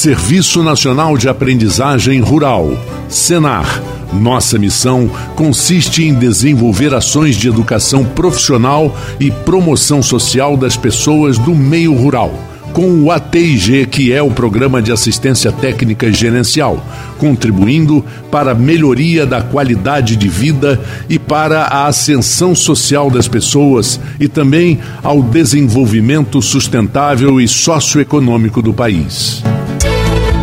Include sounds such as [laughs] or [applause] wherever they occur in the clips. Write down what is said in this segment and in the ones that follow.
Serviço Nacional de Aprendizagem Rural, Senar. Nossa missão consiste em desenvolver ações de educação profissional e promoção social das pessoas do meio rural com o ATIG, que é o Programa de Assistência Técnica Gerencial, contribuindo para a melhoria da qualidade de vida e para a ascensão social das pessoas e também ao desenvolvimento sustentável e socioeconômico do país.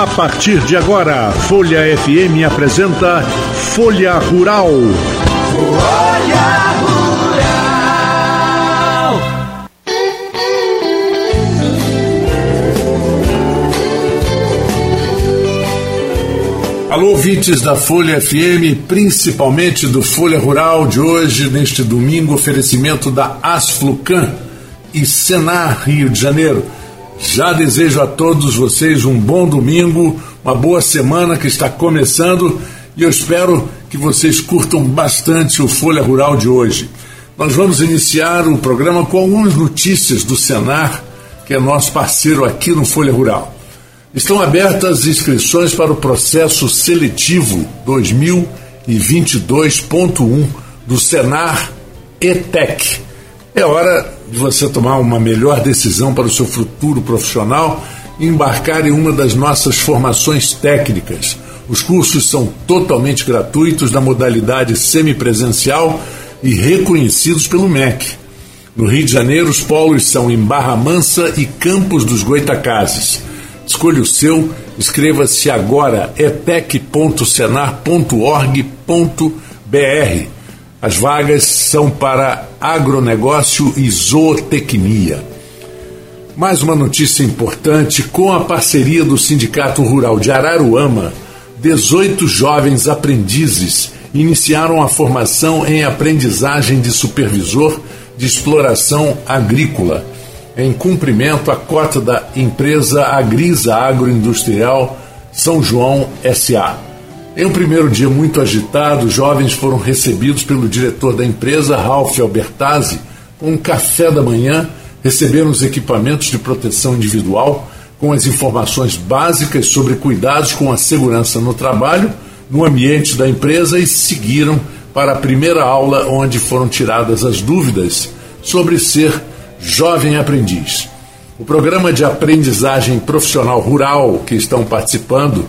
A partir de agora, Folha FM apresenta Folha Rural. Folha Rural. Alô, ouvintes da Folha FM, principalmente do Folha Rural de hoje, neste domingo, oferecimento da Asflucan e Senar Rio de Janeiro já desejo a todos vocês um bom domingo, uma boa semana que está começando e eu espero que vocês curtam bastante o Folha Rural de hoje. Nós vamos iniciar o programa com algumas notícias do Senar, que é nosso parceiro aqui no Folha Rural. Estão abertas inscrições para o processo seletivo 2022.1 do Senar ETEC. É hora de você tomar uma melhor decisão para o seu futuro profissional e embarcar em uma das nossas formações técnicas. Os cursos são totalmente gratuitos da modalidade semipresencial e reconhecidos pelo MEC. No Rio de Janeiro, os polos são em Barra Mansa e Campos dos Goitacazes. Escolha o seu, inscreva-se agora etec.senar.org.br as vagas são para agronegócio e zootecnia. Mais uma notícia importante: com a parceria do Sindicato Rural de Araruama, 18 jovens aprendizes iniciaram a formação em aprendizagem de supervisor de exploração agrícola, em cumprimento à cota da empresa Agrisa Agroindustrial São João SA. Em um primeiro dia muito agitado, os jovens foram recebidos pelo diretor da empresa, Ralph Albertazzi, com um café da manhã, receberam os equipamentos de proteção individual, com as informações básicas sobre cuidados com a segurança no trabalho, no ambiente da empresa e seguiram para a primeira aula, onde foram tiradas as dúvidas sobre ser jovem aprendiz. O programa de aprendizagem profissional rural que estão participando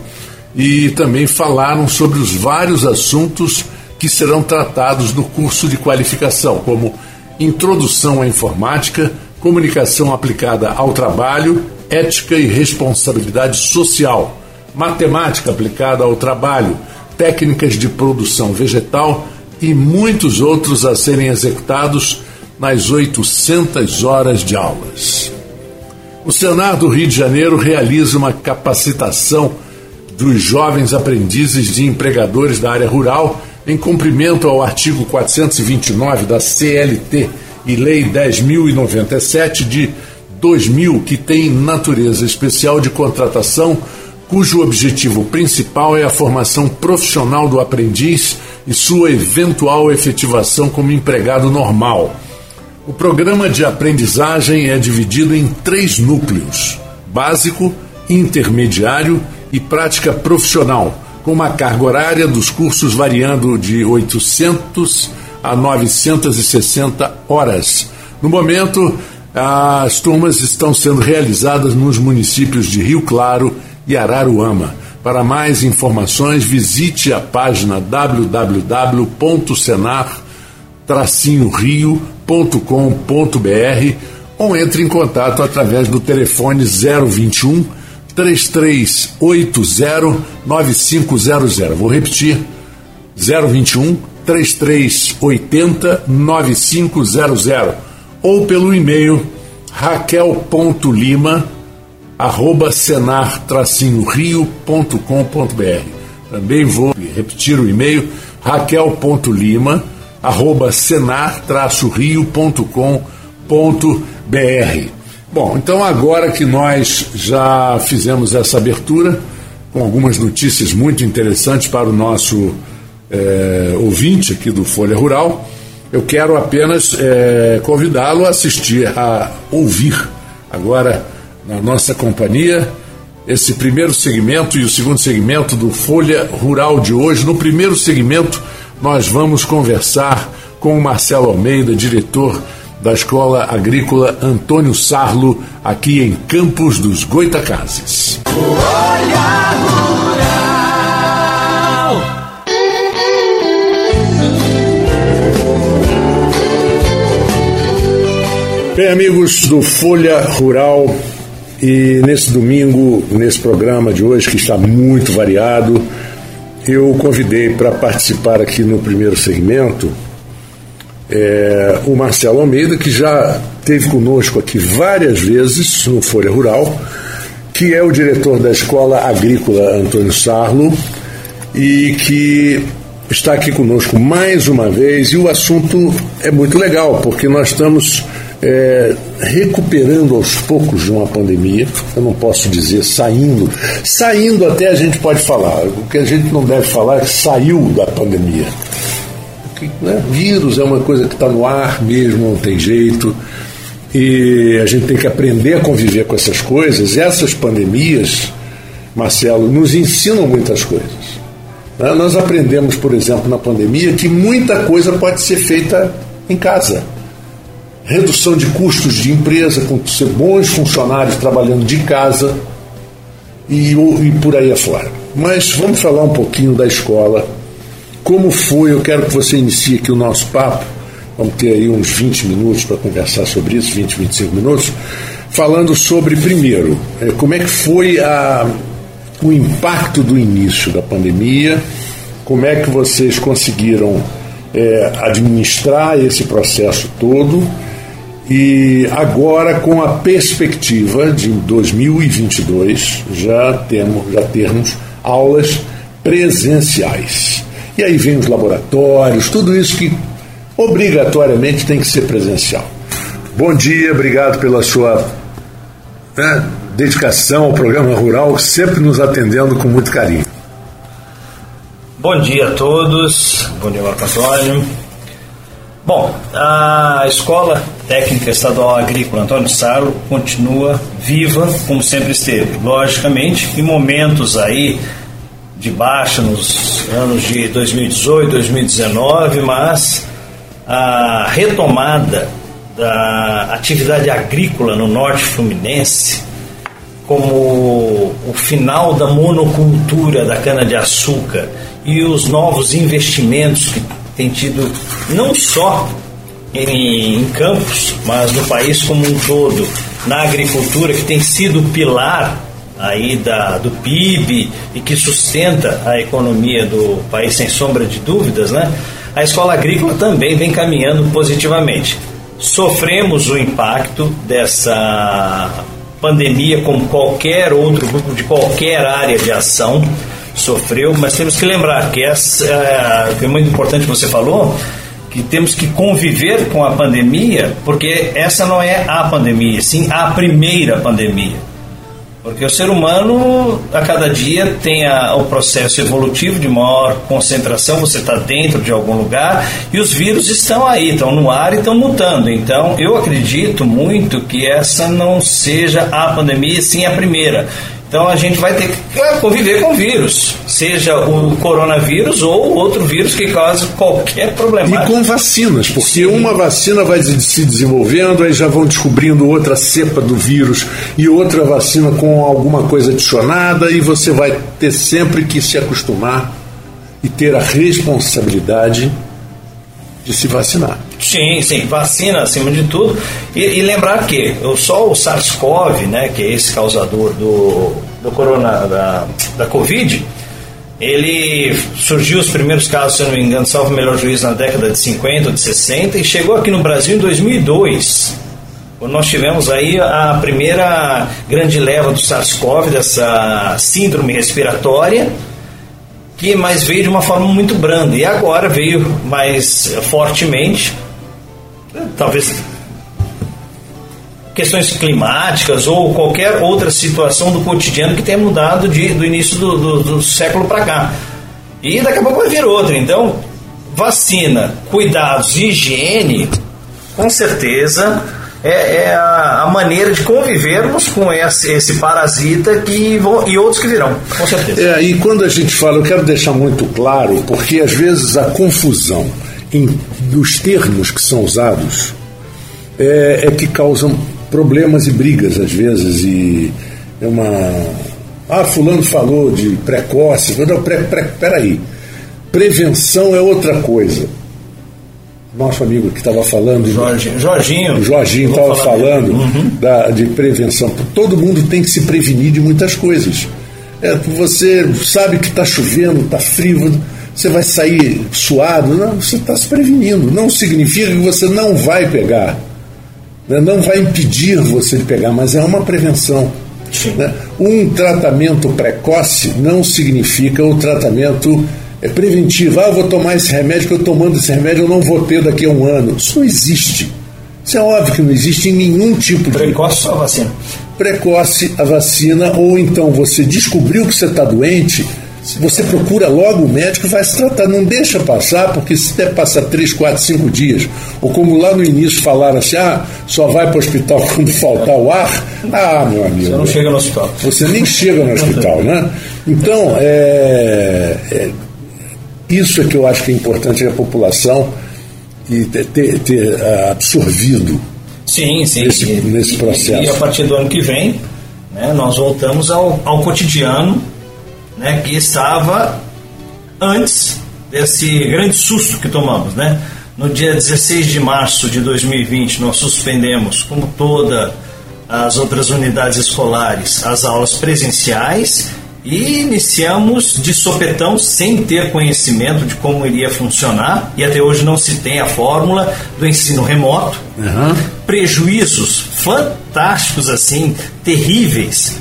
e também falaram sobre os vários assuntos que serão tratados no curso de qualificação, como introdução à informática, comunicação aplicada ao trabalho, ética e responsabilidade social, matemática aplicada ao trabalho, técnicas de produção vegetal e muitos outros a serem executados nas 800 horas de aulas. O Senado do Rio de Janeiro realiza uma capacitação dos jovens aprendizes de empregadores da área rural, em cumprimento ao artigo 429 da CLT e Lei 10.097 de 2000, que tem natureza especial de contratação, cujo objetivo principal é a formação profissional do aprendiz e sua eventual efetivação como empregado normal. O programa de aprendizagem é dividido em três núcleos: básico, intermediário prática profissional, com uma carga horária dos cursos variando de 800 a 960 horas. No momento, as turmas estão sendo realizadas nos municípios de Rio Claro e Araruama. Para mais informações, visite a página www.senar-rio.com.br ou entre em contato através do telefone 021 3380-9500. Vou repetir: 021 3380 9500 ou pelo e-mail raquel.lima arroba senar-rio.com.br Também vou repetir o e-mail raquel.lima arroba senar-rio.com.br Bom, então agora que nós já fizemos essa abertura com algumas notícias muito interessantes para o nosso é, ouvinte aqui do Folha Rural, eu quero apenas é, convidá-lo a assistir, a ouvir agora na nossa companhia esse primeiro segmento e o segundo segmento do Folha Rural de hoje. No primeiro segmento, nós vamos conversar com o Marcelo Almeida, diretor da Escola Agrícola Antônio Sarlo, aqui em Campos dos Goitacazes. Bem, amigos do Folha Rural, e nesse domingo, nesse programa de hoje, que está muito variado, eu convidei para participar aqui no primeiro segmento é, o Marcelo Almeida, que já teve conosco aqui várias vezes no Folha Rural, que é o diretor da Escola Agrícola Antônio Sarlo e que está aqui conosco mais uma vez. E o assunto é muito legal, porque nós estamos é, recuperando aos poucos de uma pandemia, eu não posso dizer saindo, saindo até a gente pode falar, o que a gente não deve falar é que saiu da pandemia. Porque, né, vírus é uma coisa que está no ar mesmo, não tem jeito, e a gente tem que aprender a conviver com essas coisas. Essas pandemias, Marcelo, nos ensinam muitas coisas. Né? Nós aprendemos, por exemplo, na pandemia, que muita coisa pode ser feita em casa redução de custos de empresa, com ser bons funcionários trabalhando de casa e, e por aí afora. Mas vamos falar um pouquinho da escola. Como foi? Eu quero que você inicie aqui o nosso papo. Vamos ter aí uns 20 minutos para conversar sobre isso 20, 25 minutos. Falando sobre, primeiro, é, como é que foi a, o impacto do início da pandemia, como é que vocês conseguiram é, administrar esse processo todo e agora, com a perspectiva de 2022, já temos, já termos aulas presenciais. E aí vem os laboratórios, tudo isso que obrigatoriamente tem que ser presencial. Bom dia, obrigado pela sua né, dedicação ao programa rural, sempre nos atendendo com muito carinho. Bom dia a todos, bom dia Marco Antônio. Bom, a Escola Técnica Estadual Agrícola Antônio Saro continua viva como sempre esteve. Logicamente, em momentos aí de baixa nos anos de 2018, 2019, mas a retomada da atividade agrícola no norte fluminense, como o final da monocultura da cana-de-açúcar e os novos investimentos que tem tido não só em, em Campos, mas no país como um todo, na agricultura, que tem sido pilar aí da, do PIB e que sustenta a economia do país sem sombra de dúvidas, né? A escola agrícola também vem caminhando positivamente. Sofremos o impacto dessa pandemia como qualquer outro grupo de qualquer área de ação sofreu, mas temos que lembrar que essa é, é muito importante que você falou, que temos que conviver com a pandemia, porque essa não é a pandemia, sim a primeira pandemia. Porque o ser humano, a cada dia, tem a, o processo evolutivo de maior concentração, você está dentro de algum lugar e os vírus estão aí, estão no ar e estão mutando. Então, eu acredito muito que essa não seja a pandemia, sim a primeira. Então a gente vai ter que é, conviver com o vírus, seja o coronavírus ou outro vírus que cause qualquer problema. E com vacinas, porque Sim. uma vacina vai se desenvolvendo, aí já vão descobrindo outra cepa do vírus e outra vacina com alguma coisa adicionada, e você vai ter sempre que se acostumar e ter a responsabilidade de se vacinar. Sim, sim, vacina acima de tudo. E, e lembrar que só o SARS-CoV, né, que é esse causador do, do corona, da, da Covid, ele surgiu os primeiros casos, se não me engano, salvo melhor juízo, na década de 50 ou de 60 e chegou aqui no Brasil em 2002. Quando nós tivemos aí a primeira grande leva do SARS-CoV, dessa síndrome respiratória, que mais veio de uma forma muito branda e agora veio mais fortemente, talvez questões climáticas ou qualquer outra situação do cotidiano que tenha mudado de, do início do, do, do século para cá. E daqui a pouco vai vir outra. Então, vacina, cuidados higiene, com certeza é, é a, a, maneira de convivermos com esse, esse parasita que vão, e outros que virão, com certeza. É, e quando a gente fala, eu quero deixar muito claro, porque às vezes a confusão em, dos termos que são usados é, é que causam problemas e brigas às vezes e é uma ah fulano falou de precoce não pre, pre, peraí prevenção é outra coisa nosso amigo que estava falando Jorge, Jorginho Jorginho estava falando uhum. da, de prevenção todo mundo tem que se prevenir de muitas coisas é, você sabe que está chovendo está frio você vai sair suado não, você está se prevenindo não significa que você não vai pegar né? não vai impedir você de pegar, mas é uma prevenção. Né? Um tratamento precoce não significa o um tratamento é preventivo. Ah, eu vou tomar esse remédio, que eu tomando esse remédio eu não vou ter daqui a um ano. Isso não existe. Isso é óbvio que não existe em nenhum tipo de. Precoce a vacina. Precoce a vacina, ou então você descobriu que você está doente, você procura logo o médico e vai se tratar. Não deixa passar, porque se der passar 3, 4, 5 dias, ou como lá no início falaram assim, ah, só vai para o hospital [laughs] quando faltar o ar, ah, meu amigo. Você não chega no hospital. Você nem chega no hospital, né? Então, é, é, isso é que eu acho que é importante a população e ter, ter, ter absorvido sim, sim, nesse, nesse processo. E, e a partir do ano que vem, né, nós voltamos ao, ao cotidiano né, que estava antes desse grande susto que tomamos, né? No dia 16 de março de 2020, nós suspendemos, como todas as outras unidades escolares, as aulas presenciais e iniciamos de sopetão, sem ter conhecimento de como iria funcionar, e até hoje não se tem a fórmula do ensino remoto. Uhum. Prejuízos fantásticos, assim, terríveis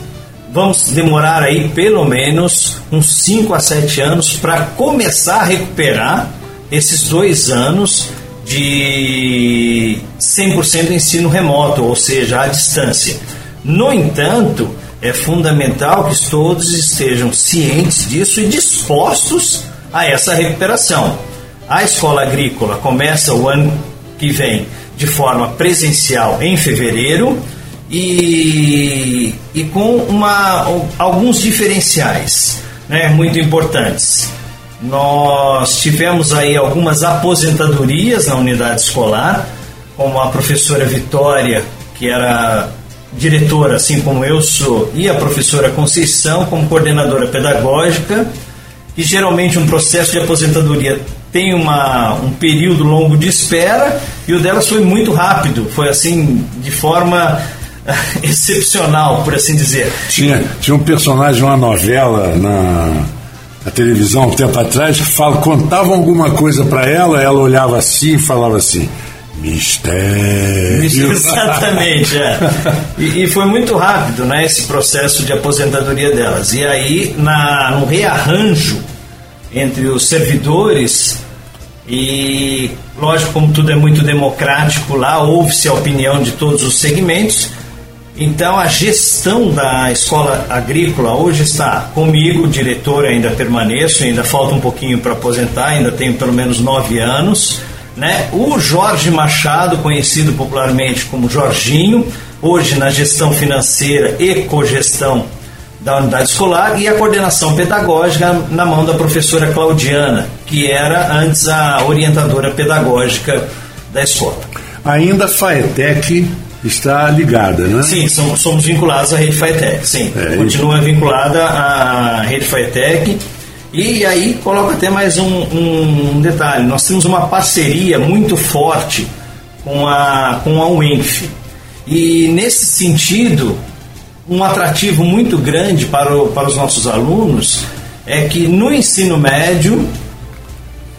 vamos demorar aí pelo menos uns 5 a 7 anos para começar a recuperar esses dois anos de 100% ensino remoto, ou seja, à distância. No entanto, é fundamental que todos estejam cientes disso e dispostos a essa recuperação. A escola agrícola começa o ano que vem de forma presencial em fevereiro e, e com uma, alguns diferenciais né, muito importantes. Nós tivemos aí algumas aposentadorias na unidade escolar, como a professora Vitória, que era diretora, assim como eu sou, e a professora Conceição, como coordenadora pedagógica, e geralmente um processo de aposentadoria tem uma, um período longo de espera, e o delas foi muito rápido, foi assim, de forma [laughs] excepcional, por assim dizer. Tinha, tinha um personagem, uma novela na, na televisão um tempo atrás, que fala, contavam alguma coisa para ela, ela olhava assim e falava assim. Mistério. [laughs] Exatamente, é. E, e, foi muito rápido, né, esse processo de aposentadoria delas. E aí, na, no rearranjo entre os servidores e, lógico, como tudo é muito democrático lá, ouve-se a opinião de todos os segmentos então a gestão da escola agrícola hoje está comigo, diretor, ainda permaneço, ainda falta um pouquinho para aposentar, ainda tenho pelo menos nove anos. Né? O Jorge Machado, conhecido popularmente como Jorginho, hoje na gestão financeira e cogestão da unidade escolar e a coordenação pedagógica na mão da professora Claudiana, que era antes a orientadora pedagógica da escola. Ainda FAETEC está ligada, né? Sim, somos, somos vinculados à rede FITEC, sim. É, Continua vinculada à rede FITEC. E aí coloco até mais um, um, detalhe, nós temos uma parceria muito forte com a, com a UENF. E nesse sentido, um atrativo muito grande para, o, para os nossos alunos é que no ensino médio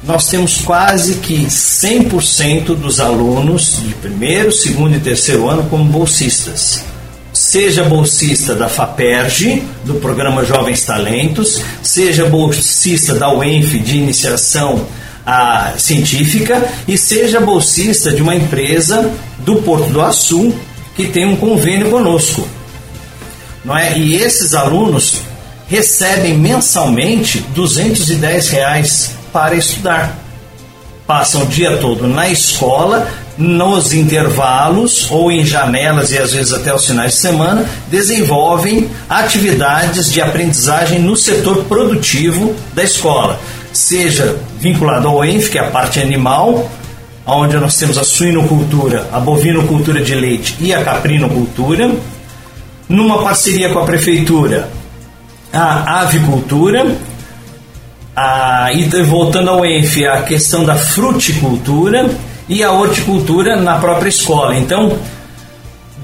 nós temos quase que 100% dos alunos de primeiro, segundo e terceiro ano como bolsistas. Seja bolsista da FAPERJ, do programa Jovens Talentos, seja bolsista da UENF de iniciação a, científica e seja bolsista de uma empresa do Porto do Açu que tem um convênio conosco. Não é? E esses alunos recebem mensalmente 210 reais para estudar. Passam o dia todo na escola, nos intervalos ou em janelas e às vezes até os finais de semana, desenvolvem atividades de aprendizagem no setor produtivo da escola, seja vinculado ao ENF, que é a parte animal, onde nós temos a suinocultura, a bovinocultura de leite e a caprinocultura, numa parceria com a prefeitura, a avicultura, a, e voltando ao ENF, a questão da fruticultura e a horticultura na própria escola. Então,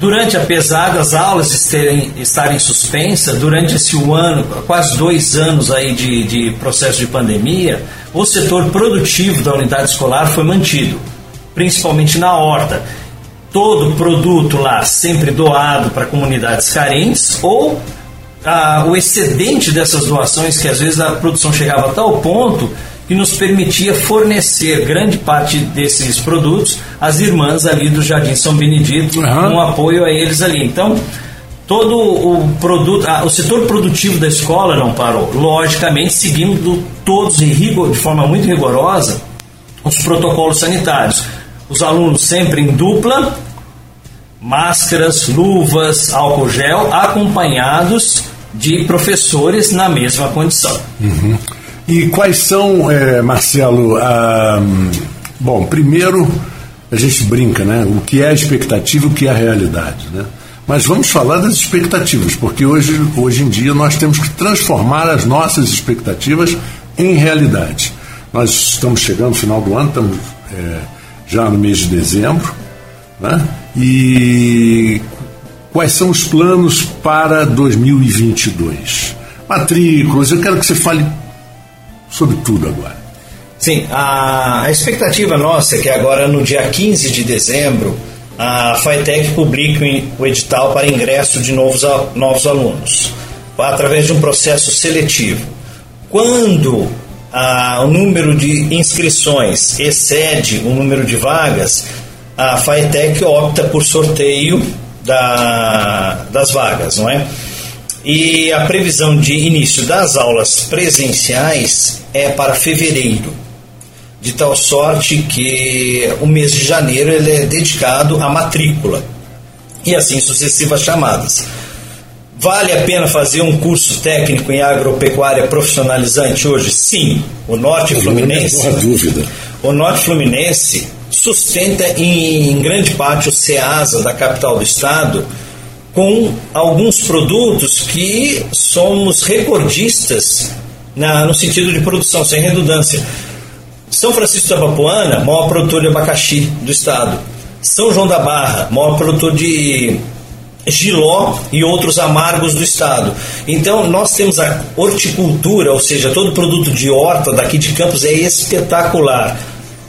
durante, apesar das aulas estarem, estarem suspensas, durante esse um ano, quase dois anos aí de, de processo de pandemia, o setor produtivo da unidade escolar foi mantido, principalmente na horta. Todo produto lá sempre doado para comunidades carentes ou ah, o excedente dessas doações, que às vezes a produção chegava a tal ponto que nos permitia fornecer grande parte desses produtos às irmãs ali do Jardim São Benedito, uhum. com apoio a eles ali. Então, todo o produto, o setor produtivo da escola não parou. Logicamente, seguindo todos em rigor, de forma muito rigorosa os protocolos sanitários. Os alunos sempre em dupla, máscaras, luvas, álcool gel, acompanhados de professores na mesma condição. Uhum. E quais são, é, Marcelo, a, bom, primeiro a gente brinca, né? O que é expectativa o que é realidade, né? Mas vamos falar das expectativas, porque hoje, hoje em dia nós temos que transformar as nossas expectativas em realidade. Nós estamos chegando no final do ano, estamos é, já no mês de dezembro, né? E quais são os planos para 2022? Matrículas, eu quero que você fale sobre tudo agora. Sim, a, a expectativa nossa é que agora no dia 15 de dezembro a FATEC publique o edital para ingresso de novos, novos alunos, através de um processo seletivo. Quando o número de inscrições excede o número de vagas, a FATEC opta por sorteio da, das vagas, não é? E a previsão de início das aulas presenciais é para fevereiro, de tal sorte que o mês de janeiro ele é dedicado à matrícula e assim sucessivas chamadas. Vale a pena fazer um curso técnico em agropecuária profissionalizante hoje? Sim. O Norte Fluminense. Não dúvida. O Norte Fluminense sustenta em grande parte o SEASA da capital do estado com alguns produtos que somos recordistas na, no sentido de produção, sem redundância. São Francisco da Papuana, maior produtor de abacaxi do estado. São João da Barra, maior produtor de giló e outros amargos do estado. Então, nós temos a horticultura, ou seja, todo produto de horta daqui de Campos é espetacular.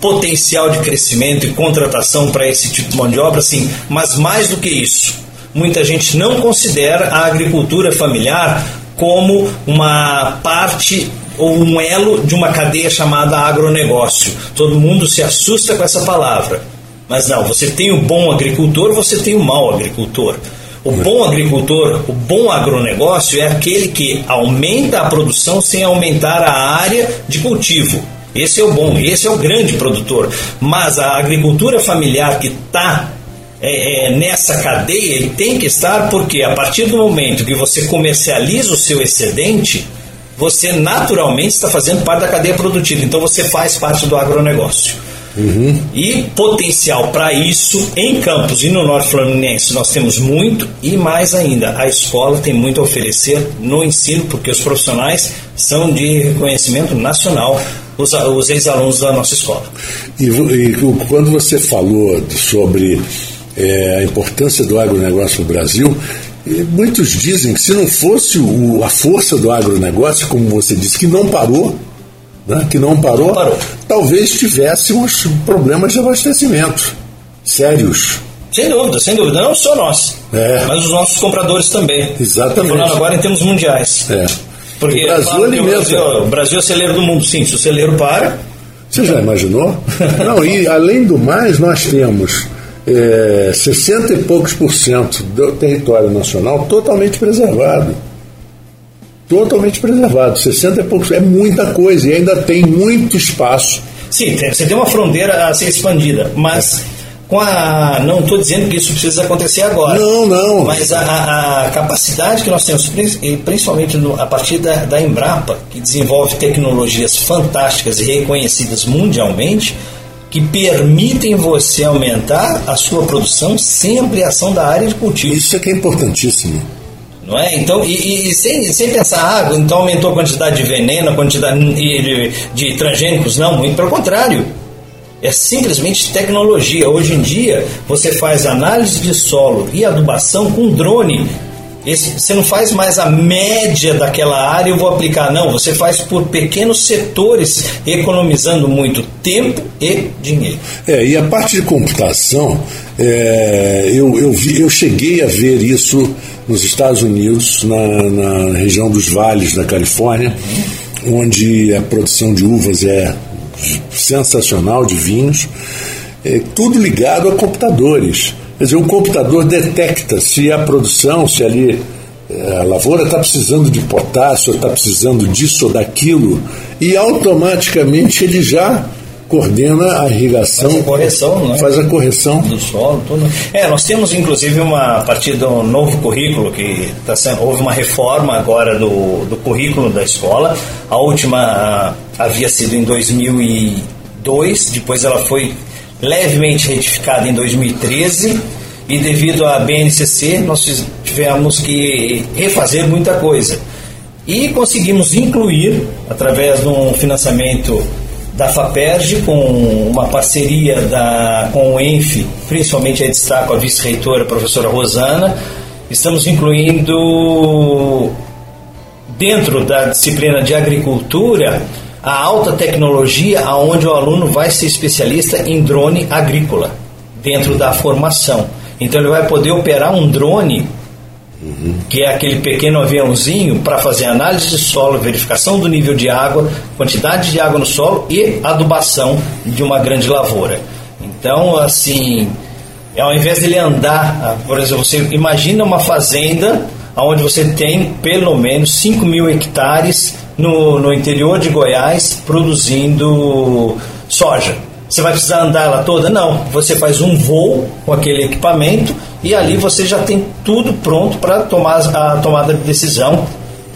Potencial de crescimento e contratação para esse tipo de mão de obra, sim, mas mais do que isso, muita gente não considera a agricultura familiar como uma parte ou um elo de uma cadeia chamada agronegócio. Todo mundo se assusta com essa palavra. Mas não, você tem o bom agricultor, você tem o mau agricultor. O bom agricultor, o bom agronegócio é aquele que aumenta a produção sem aumentar a área de cultivo. Esse é o bom, esse é o grande produtor. Mas a agricultura familiar que está é, é, nessa cadeia, ele tem que estar porque a partir do momento que você comercializa o seu excedente, você naturalmente está fazendo parte da cadeia produtiva. Então você faz parte do agronegócio. Uhum. E potencial para isso em Campos e no Norte Fluminense nós temos muito e mais ainda a escola tem muito a oferecer no ensino porque os profissionais são de reconhecimento nacional os, os ex-alunos da nossa escola. E, e quando você falou sobre é, a importância do agronegócio no Brasil. E muitos dizem que se não fosse o, a força do agronegócio, como você disse, que não parou, né, que não parou, não parou, talvez tivéssemos problemas de abastecimento sérios. Sem dúvida, sem dúvida. Não só nós, É. mas os nossos compradores também. Exatamente. Falando agora em termos mundiais. É. Porque o Brasil que o alimenta. Brasil, o Brasil é o celeiro do mundo. Sim, se o celeiro para, Você já imaginou? [laughs] Não, e além do mais, nós temos é, 60 e poucos por cento do território nacional totalmente preservado. Totalmente preservado. 60 e poucos. É muita coisa e ainda tem muito espaço. sim, você tem uma fronteira a ser expandida, mas com a. Não estou dizendo que isso precisa acontecer agora. Não, não. Mas a, a- capacidade que nós temos, prin- e principalmente no- a partir da, da Embrapa, que desenvolve tecnologias fantásticas e reconhecidas mundialmente, que permitem você aumentar a sua produção sem ampliação da área de cultivo. Isso é que é importantíssimo. Não é? Então, e, e- sem, sem pensar, ah, então aumentou a quantidade de veneno, a quantidade de, de, de transgênicos. Não, muito pelo contrário. É simplesmente tecnologia. Hoje em dia, você faz análise de solo e adubação com drone. Esse- você não faz mais a média daquela área, eu vou aplicar. Não, você faz por pequenos setores, economizando muito tempo e dinheiro. É, e a parte de computação, é, eu, eu, vi- eu cheguei a ver isso nos Estados Unidos, na, na região dos vales da Califórnia, onde a produção de uvas é sensacional, de vinhos, é, tudo ligado a computadores. Quer dizer, o computador detecta se a produção, se ali é, a lavoura está precisando de potássio, está precisando disso ou daquilo, e automaticamente ele já coordena a irrigação, Faz a correção, né? faz a correção. do solo, tudo. É, nós temos inclusive uma a partir do novo currículo que tá sendo, houve uma reforma agora do, do currículo da escola. A última ah, havia sido em 2002, depois ela foi levemente retificada em 2013 e devido à BNCC nós tivemos que refazer muita coisa. E conseguimos incluir, através de um financiamento da FAPERJ, com uma parceria da, com o ENF, principalmente aí destaco a vice-reitora, a professora Rosana, estamos incluindo dentro da disciplina de agricultura a alta tecnologia, aonde o aluno vai ser especialista em drone agrícola dentro da formação. Então ele vai poder operar um drone que é aquele pequeno aviãozinho para fazer análise de solo, verificação do nível de água, quantidade de água no solo e adubação de uma grande lavoura. Então, assim, ao invés dele andar, ah, por exemplo, você imagina uma fazenda onde você tem pelo menos 5 mil hectares no, no interior de Goiás produzindo soja. Você vai precisar andar ela toda? Não. Você faz um voo com aquele equipamento e ali você já tem tudo pronto para tomar a tomada de decisão,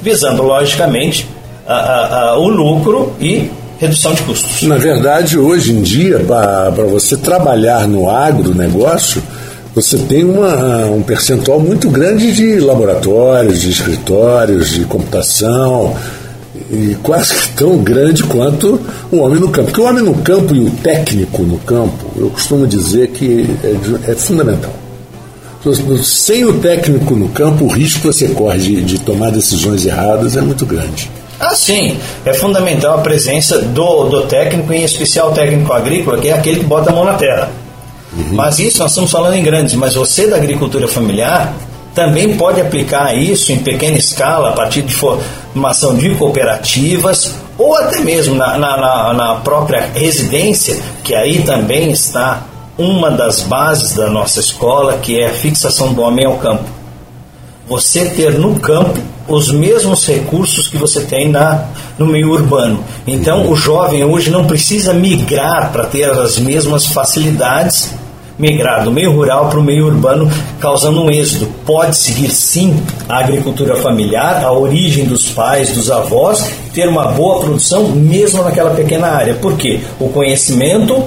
visando, logicamente, a- a- a- o lucro e redução de custos. Na verdade, hoje em dia, para você trabalhar no agronegócio, você tem uma, um percentual muito grande de laboratórios, de escritórios, de computação, e quase que tão grande quanto o homem no campo. Porque o homem no campo e o técnico no campo, eu costumo dizer que é, é fundamental. Sem o técnico no campo, o risco que você corre de, de tomar decisões erradas é muito grande. Ah, sim, é fundamental a presença do, do técnico, em especial o técnico agrícola, que é aquele que bota a mão na terra. Mas isso nós estamos falando em grandes, mas você da agricultura familiar também pode aplicar isso em pequena escala, a partir de formação de cooperativas, ou até mesmo na, na, na- própria residência, que aí também está uma das bases da nossa escola, que é a fixação do homem ao campo você ter no campo os mesmos recursos que você tem na, no meio urbano. Então, o jovem hoje não precisa migrar para ter as mesmas facilidades, migrar do meio rural para o meio urbano, causando um êxodo. Pode seguir sim a agricultura familiar, a origem dos pais, dos avós, ter uma boa produção mesmo naquela pequena área. Por quê? O conhecimento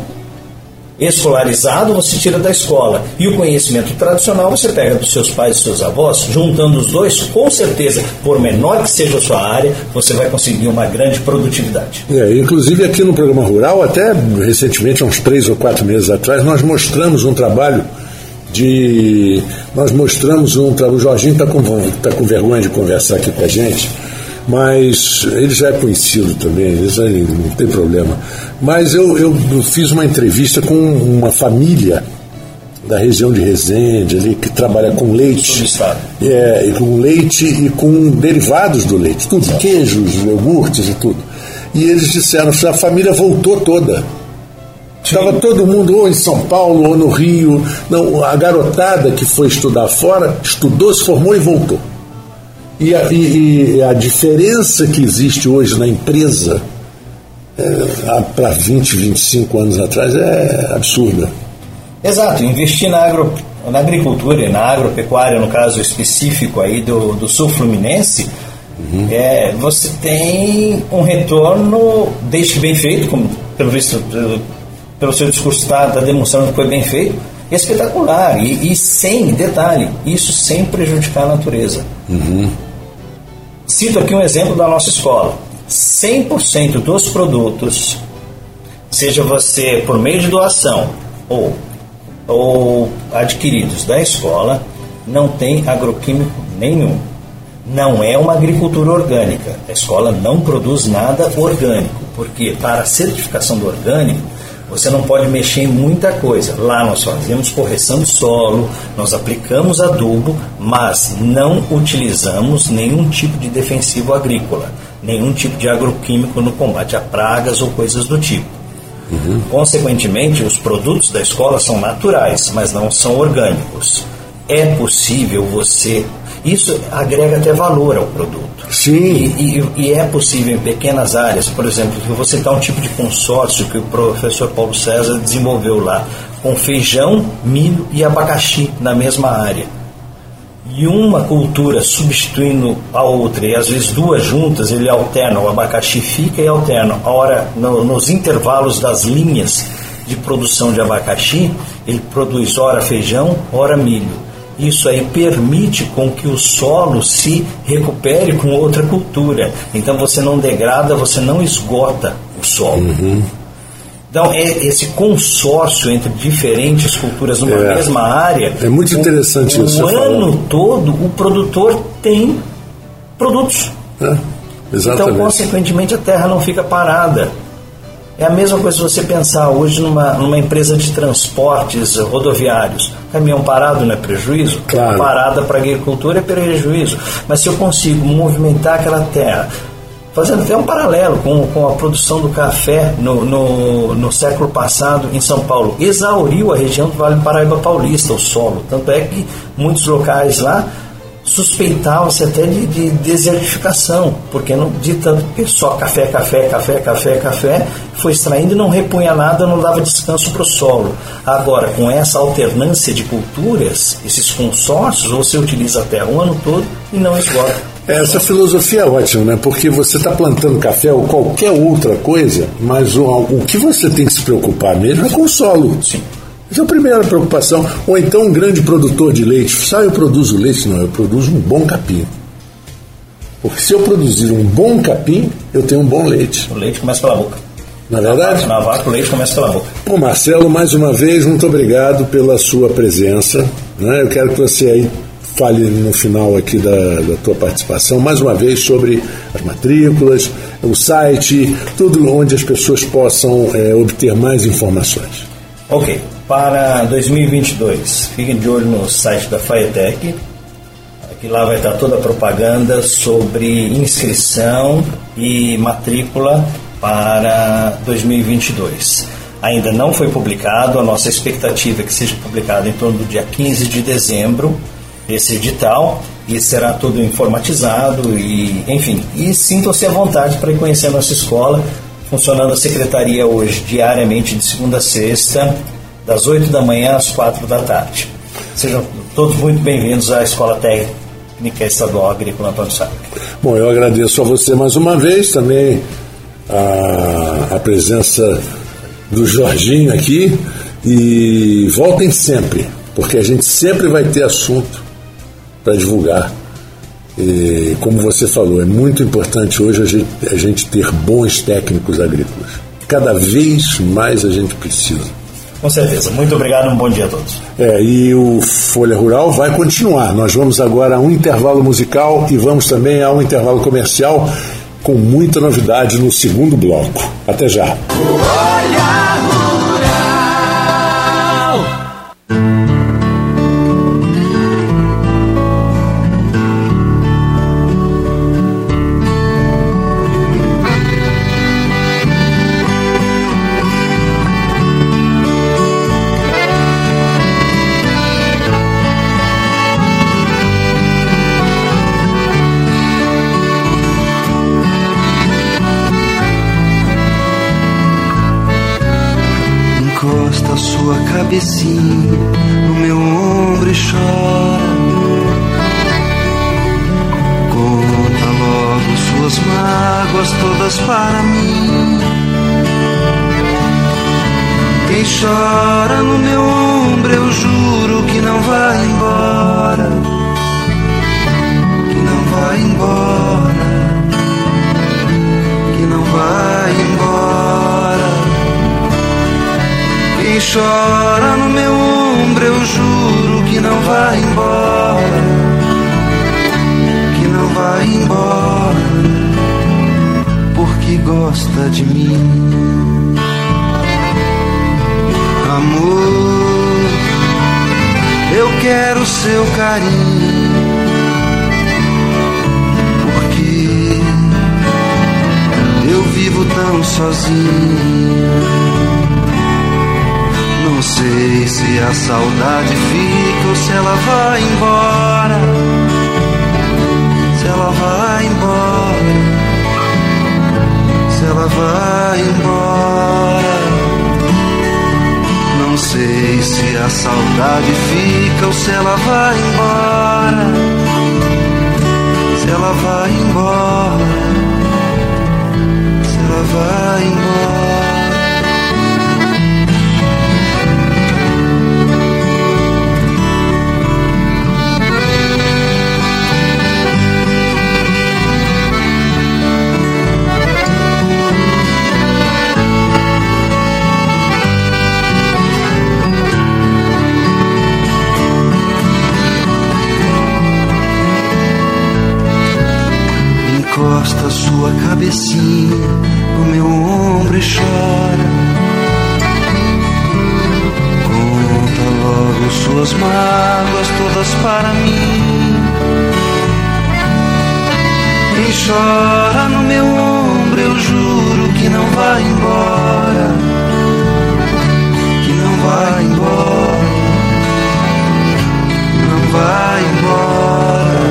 escolarizado você tira da escola e o conhecimento tradicional você pega dos seus pais e seus avós, juntando os dois, com certeza, por menor que seja a sua área, você vai conseguir uma grande produtividade. É, inclusive aqui no programa rural, até recentemente, há uns três ou quatro meses atrás, nós mostramos um trabalho de. Nós mostramos um trabalho. O Jorginho está com, tá com vergonha de conversar aqui com a gente, mas ele já é conhecido também, isso aí não tem problema. Mas eu, eu fiz uma entrevista com uma família da região de Resende, ali, que trabalha com leite. É, e com leite e com derivados do leite, tudo, queijos, iogurtes e tudo. E eles disseram que a família voltou toda. Estava todo mundo ou em São Paulo ou no Rio. Não, a garotada que foi estudar fora estudou, se formou e voltou. E a, e, e a diferença que existe hoje na empresa é, para 20, 25 anos atrás é absurda. Exato, investir na, agro, na agricultura e na agropecuária, no caso específico aí do, do sul fluminense, uhum. é, você tem um retorno, desde bem feito, como pelo visto, pelo, pelo seu discurso está tá demonstrando que foi bem feito, espetacular. E, e, sem, detalhe, isso sem prejudicar a natureza. Uhum. Cito aqui um exemplo da nossa escola. 100% dos produtos, seja você por meio de doação ou ou adquiridos da escola não tem agroquímico nenhum. Não é uma agricultura orgânica. A escola não produz nada orgânico, porque para a certificação do orgânico você não pode mexer em muita coisa. Lá nós fazemos correção de solo, nós aplicamos adubo, mas não utilizamos nenhum tipo de defensivo agrícola, nenhum tipo de agroquímico no combate a pragas ou coisas do tipo. Uhum. Consequentemente, os produtos da escola são naturais, mas não são orgânicos. É possível você. Isso agrega até valor ao produto. Sim. E, e, e é possível em pequenas áreas, por exemplo, você está um tipo de consórcio que o professor Paulo César desenvolveu lá, com feijão, milho e abacaxi na mesma área e uma cultura substituindo a outra, e às vezes duas juntas, ele alterna, o abacaxi fica e alterna. A hora, no, nos intervalos das linhas de produção de abacaxi, ele produz ora feijão, ora milho. Isso aí permite com que o solo se recupere com outra cultura. Então você não degrada, você não esgota o solo. Uhum. Então, é esse consórcio entre diferentes culturas numa é, mesma área. É muito interessante o, isso. O ano todo, o produtor tem produtos. É, exatamente. Então, consequentemente, a terra não fica parada. É a mesma coisa se você pensar hoje numa, numa empresa de transportes rodoviários. Caminhão parado não é prejuízo? Claro. Parada para a agricultura é prejuízo. Mas se eu consigo movimentar aquela terra, fazendo até um paralelo com, com a produção do café no, no, no, século passado em São Paulo. Exauriu a região do Vale do Paraíba Paulista, o solo. Tanto é que muitos locais lá suspeitavam-se até de, de, desertificação, porque não, de tanto que só café, café, café, café, café, foi extraindo e não repunha nada, não dava descanso para o solo. Agora, com essa alternância de culturas, esses consórcios, você utiliza a terra o ano todo e não esgota. Essa filosofia é ótima, né? Porque você está plantando café ou qualquer outra coisa, mas o, o que você tem que se preocupar mesmo é com o solo. Sim. Essa é a primeira preocupação. Ou então um grande produtor de leite. Só eu produzo leite? Não, eu produzo um bom capim. Porque se eu produzir um bom capim, eu tenho um bom leite. O leite começa pela boca. Na é verdade? Na vaca, o leite começa pela boca. Bom, Marcelo, mais uma vez, muito obrigado pela sua presença. Né? Eu quero que você aí fale no final aqui da, da tua participação, mais uma vez, sobre as matrículas, o site, tudo onde as pessoas possam é, obter mais informações. Ok. Para 2022, fiquem de olho no site da FAETEC, que lá vai estar toda a propaganda sobre inscrição e matrícula para 2022. Ainda não foi publicado, a nossa expectativa é que seja publicado em torno do dia 15 de dezembro esse edital e será tudo informatizado e enfim e sintam-se à vontade para conhecer a nossa escola funcionando a secretaria hoje diariamente de segunda a sexta das 8 da manhã às 4 da tarde sejam todos muito bem-vindos à Escola Técnica Estadual Agrícola Antônio Sá. Bom, eu agradeço a você mais uma vez também a, a presença do Jorginho aqui e voltem sempre, porque a gente sempre vai ter assunto para divulgar. E, como você falou, é muito importante hoje a gente, a gente ter bons técnicos agrícolas. Cada vez mais a gente precisa. Com certeza. Muito obrigado, um bom dia a todos. É, e o Folha Rural vai continuar. Nós vamos agora a um intervalo musical e vamos também a um intervalo comercial com muita novidade no segundo bloco. Até já. Sozinho. Não sei se a saudade fica ou se ela vai embora. Se ela vai embora. Se ela vai embora. Não sei se a saudade fica ou se ela vai embora. Se ela vai embora. Vai embora. encosta sua cabecinha chora no meu ombro, eu juro que não vai embora. Que não vai embora. Não vai embora.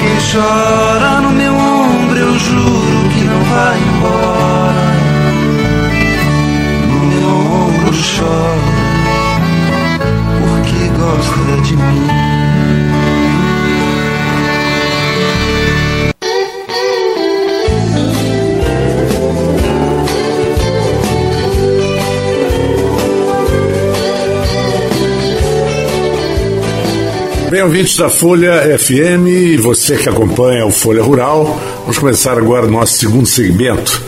Quem chora no meu ombro, eu juro que não vai embora. No meu ombro chora, porque gosta de mim. Bem, ouvintes da Folha FM e você que acompanha o Folha Rural, vamos começar agora o nosso segundo segmento.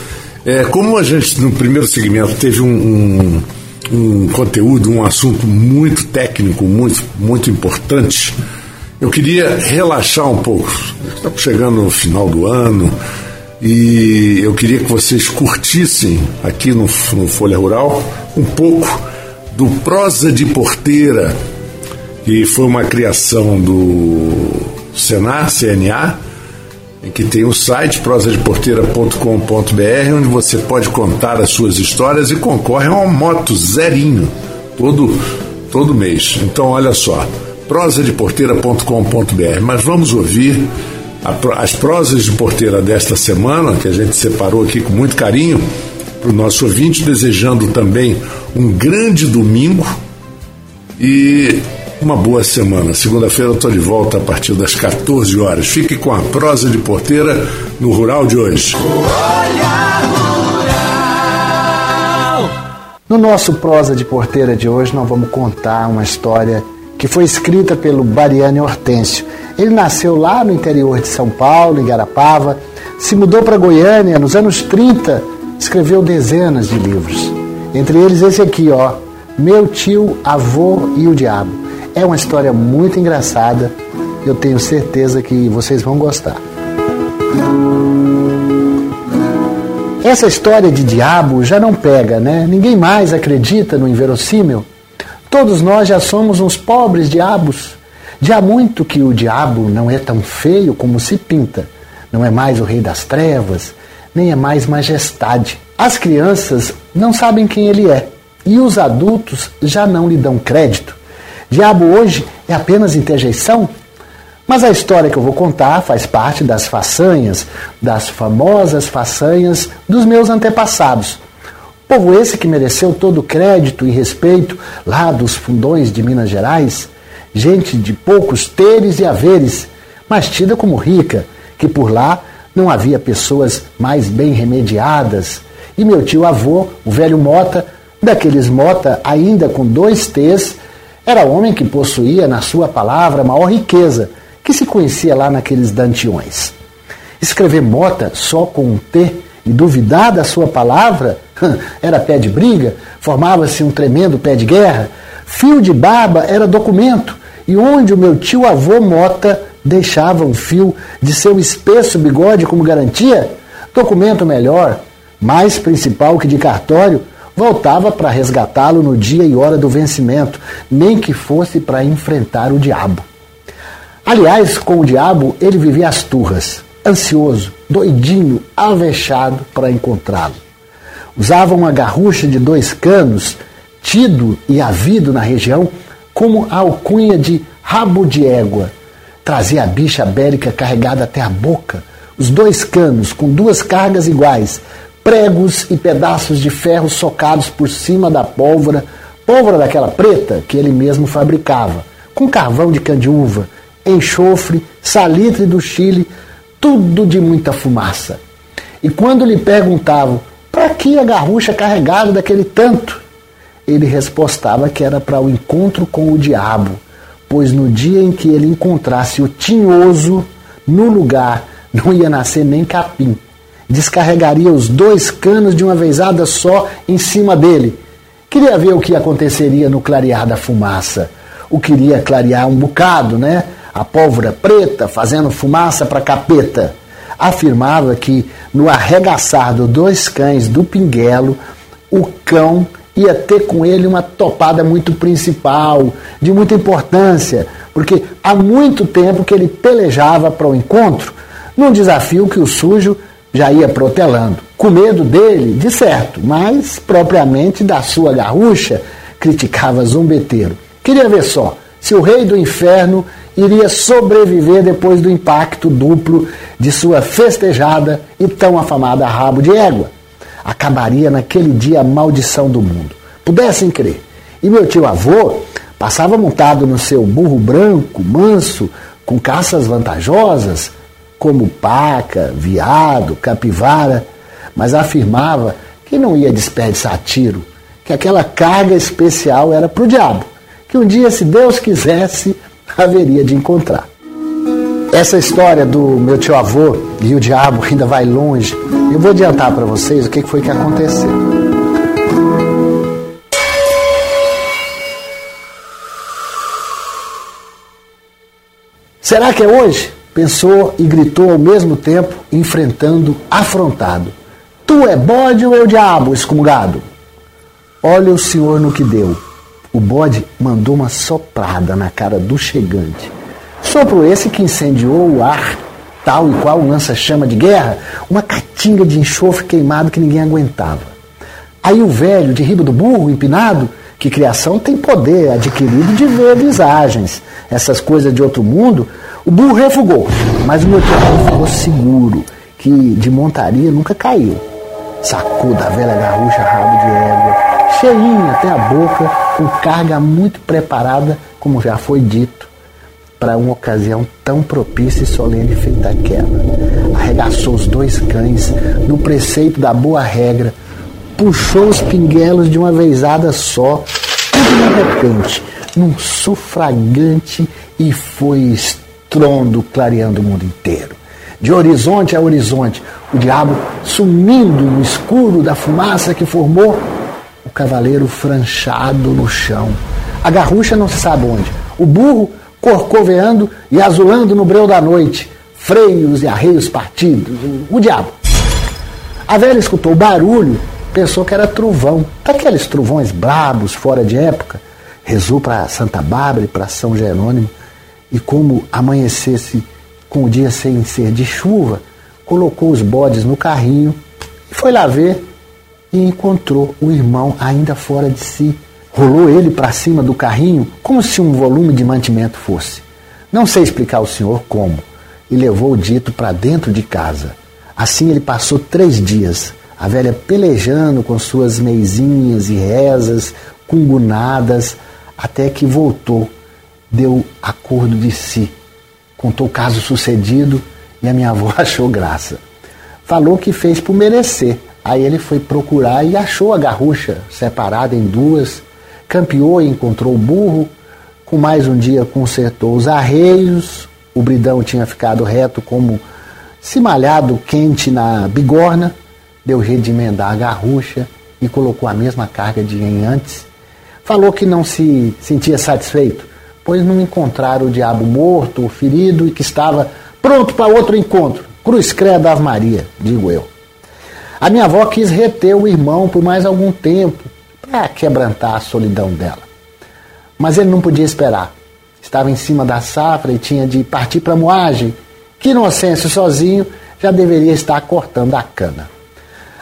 É, como a gente no primeiro segmento teve um, um, um conteúdo, um assunto muito técnico, muito, muito importante, eu queria relaxar um pouco. Estamos chegando no final do ano e eu queria que vocês curtissem aqui no, no Folha Rural um pouco do Prosa de Porteira que foi uma criação do Senar, CNA, que tem o site prosadeporteira.com.br, onde você pode contar as suas histórias e concorre a uma moto zerinho todo, todo mês. Então, olha só, prosadeporteira.com.br. Mas vamos ouvir a, as prosas de porteira desta semana, que a gente separou aqui com muito carinho, para o nosso ouvinte, desejando também um grande domingo e uma boa semana. Segunda-feira eu estou de volta a partir das 14 horas. Fique com a prosa de porteira no Rural de hoje. No nosso prosa de porteira de hoje, nós vamos contar uma história que foi escrita pelo Bariane Hortêncio. Ele nasceu lá no interior de São Paulo, em Garapava, se mudou para Goiânia nos anos 30, escreveu dezenas de livros. Entre eles esse aqui, ó, Meu Tio, Avô e o Diabo. É uma história muito engraçada. Eu tenho certeza que vocês vão gostar. Essa história de diabo já não pega, né? Ninguém mais acredita no inverossímil. Todos nós já somos uns pobres diabos. Já há muito que o diabo não é tão feio como se pinta. Não é mais o rei das trevas, nem é mais majestade. As crianças não sabem quem ele é e os adultos já não lhe dão crédito. Diabo hoje é apenas interjeição? Mas a história que eu vou contar faz parte das façanhas, das famosas façanhas dos meus antepassados. Povo esse que mereceu todo o crédito e respeito lá dos fundões de Minas Gerais, gente de poucos teres e haveres, mas tida como rica, que por lá não havia pessoas mais bem remediadas. E meu tio avô, o velho Mota, daqueles Mota ainda com dois T's, era homem que possuía na sua palavra maior riqueza, que se conhecia lá naqueles dantiões. Escrever Mota só com um T e duvidar da sua palavra era pé de briga, formava-se um tremendo pé de guerra. Fio de barba era documento, e onde o meu tio avô Mota deixava um fio de seu espesso bigode como garantia, documento melhor, mais principal que de cartório, voltava para resgatá-lo no dia e hora do vencimento, nem que fosse para enfrentar o diabo. Aliás, com o diabo ele vivia as turras, ansioso, doidinho, avexado para encontrá-lo. Usava uma garrucha de dois canos, tido e havido na região como a alcunha de rabo de égua. Trazia a bicha bélica carregada até a boca, os dois canos com duas cargas iguais, pregos e pedaços de ferro socados por cima da pólvora, pólvora daquela preta que ele mesmo fabricava, com carvão de candiúva, enxofre, salitre do Chile, tudo de muita fumaça. E quando lhe perguntavam para que a garrucha carregada daquele tanto, ele respostava que era para o encontro com o diabo, pois no dia em que ele encontrasse o tinhoso, no lugar não ia nascer nem capim. Descarregaria os dois canos de uma vezada só em cima dele. Queria ver o que aconteceria no clarear da fumaça. O queria clarear um bocado, né? a pólvora preta fazendo fumaça para capeta. Afirmava que no arregaçar dos dois cães do pinguelo, o cão ia ter com ele uma topada muito principal, de muita importância, porque há muito tempo que ele pelejava para o encontro num desafio que o sujo já ia protelando. Com medo dele, de certo, mas propriamente da sua garrucha, criticava zombeteiro. Queria ver só se o rei do inferno iria sobreviver depois do impacto duplo de sua festejada e tão afamada rabo de égua. Acabaria naquele dia a maldição do mundo. Pudessem crer. E meu tio avô passava montado no seu burro branco, manso, com caças vantajosas, como paca, viado, capivara, mas afirmava que não ia desperdiçar tiro, que aquela carga especial era para o diabo, que um dia, se Deus quisesse, haveria de encontrar. Essa história do meu tio avô e o diabo ainda vai longe. Eu vou adiantar para vocês o que foi que aconteceu. Será que é hoje? Pensou e gritou ao mesmo tempo, enfrentando, afrontado. Tu é bode ou é o diabo, excomungado? Olha o senhor no que deu o bode mandou uma soprada na cara do chegante. Sopro esse que incendiou o ar, tal e qual lança-chama de guerra, uma catinga de enxofre queimado que ninguém aguentava. Aí o velho, de riba do burro, empinado, que criação tem poder adquirido de ver visagens, essas coisas de outro mundo, o burro refugou, mas o meu tio ficou seguro, que de montaria nunca caiu. Sacou da velha garrucha rabo de égua, cheinha até a boca, com carga muito preparada, como já foi dito, para uma ocasião tão propícia e solene feita aquela. Arregaçou os dois cães no preceito da boa regra, puxou os pinguelos de uma vezada só, tudo de repente, num sufragante e foi estrondo clareando o mundo inteiro. De horizonte a horizonte, o diabo sumindo no escuro da fumaça que formou o cavaleiro franchado no chão. A garrucha não se sabe onde. O burro corcoveando e azulando no breu da noite. Freios e arreios partidos. O diabo. A velha escutou o barulho, pensou que era trovão. Daqueles trovões brabos, fora de época. Rezou para Santa Bárbara e para São Jerônimo. E como amanhecesse com o dia sem ser de chuva, colocou os bodes no carrinho e foi lá ver e encontrou o irmão ainda fora de si. Rolou ele para cima do carrinho como se um volume de mantimento fosse. Não sei explicar ao senhor como, e levou o dito para dentro de casa. Assim ele passou três dias, A velha pelejando com suas meizinhas e rezas, cungunadas, até que voltou, deu acordo de si, contou o caso sucedido e a minha avó [laughs] achou graça. Falou que fez por merecer. Aí ele foi procurar e achou a garrucha separada em duas, campeou e encontrou o burro. Com mais um dia consertou os arreios, o bridão tinha ficado reto como se malhado quente na bigorna, deu jeito de emendar a garrucha e colocou a mesma carga de em antes. Falou que não se sentia satisfeito, pois não encontraram o diabo morto ferido e que estava pronto para outro encontro. Cruz credo Ave Maria, digo eu. A minha avó quis reter o irmão por mais algum tempo para quebrantar a solidão dela. Mas ele não podia esperar. Estava em cima da safra e tinha de partir para a moagem. Que inocêncio sozinho já deveria estar cortando a cana.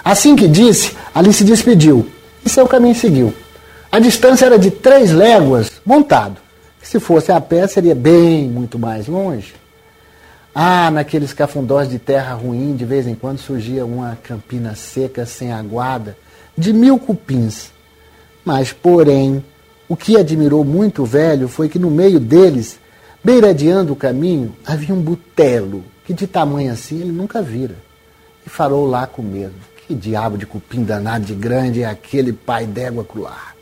Assim que disse, ali se despediu e seu caminho seguiu. A distância era de três léguas montado. Se fosse a pé, seria bem muito mais longe. Ah, naqueles cafundós de terra ruim, de vez em quando surgia uma campina seca, sem aguada, de mil cupins. Mas, porém, o que admirou muito o velho foi que no meio deles, beiradeando o caminho, havia um butelo, que de tamanho assim ele nunca vira. E falou lá com medo. Que diabo de cupim danado de grande é aquele pai d'égua cruar?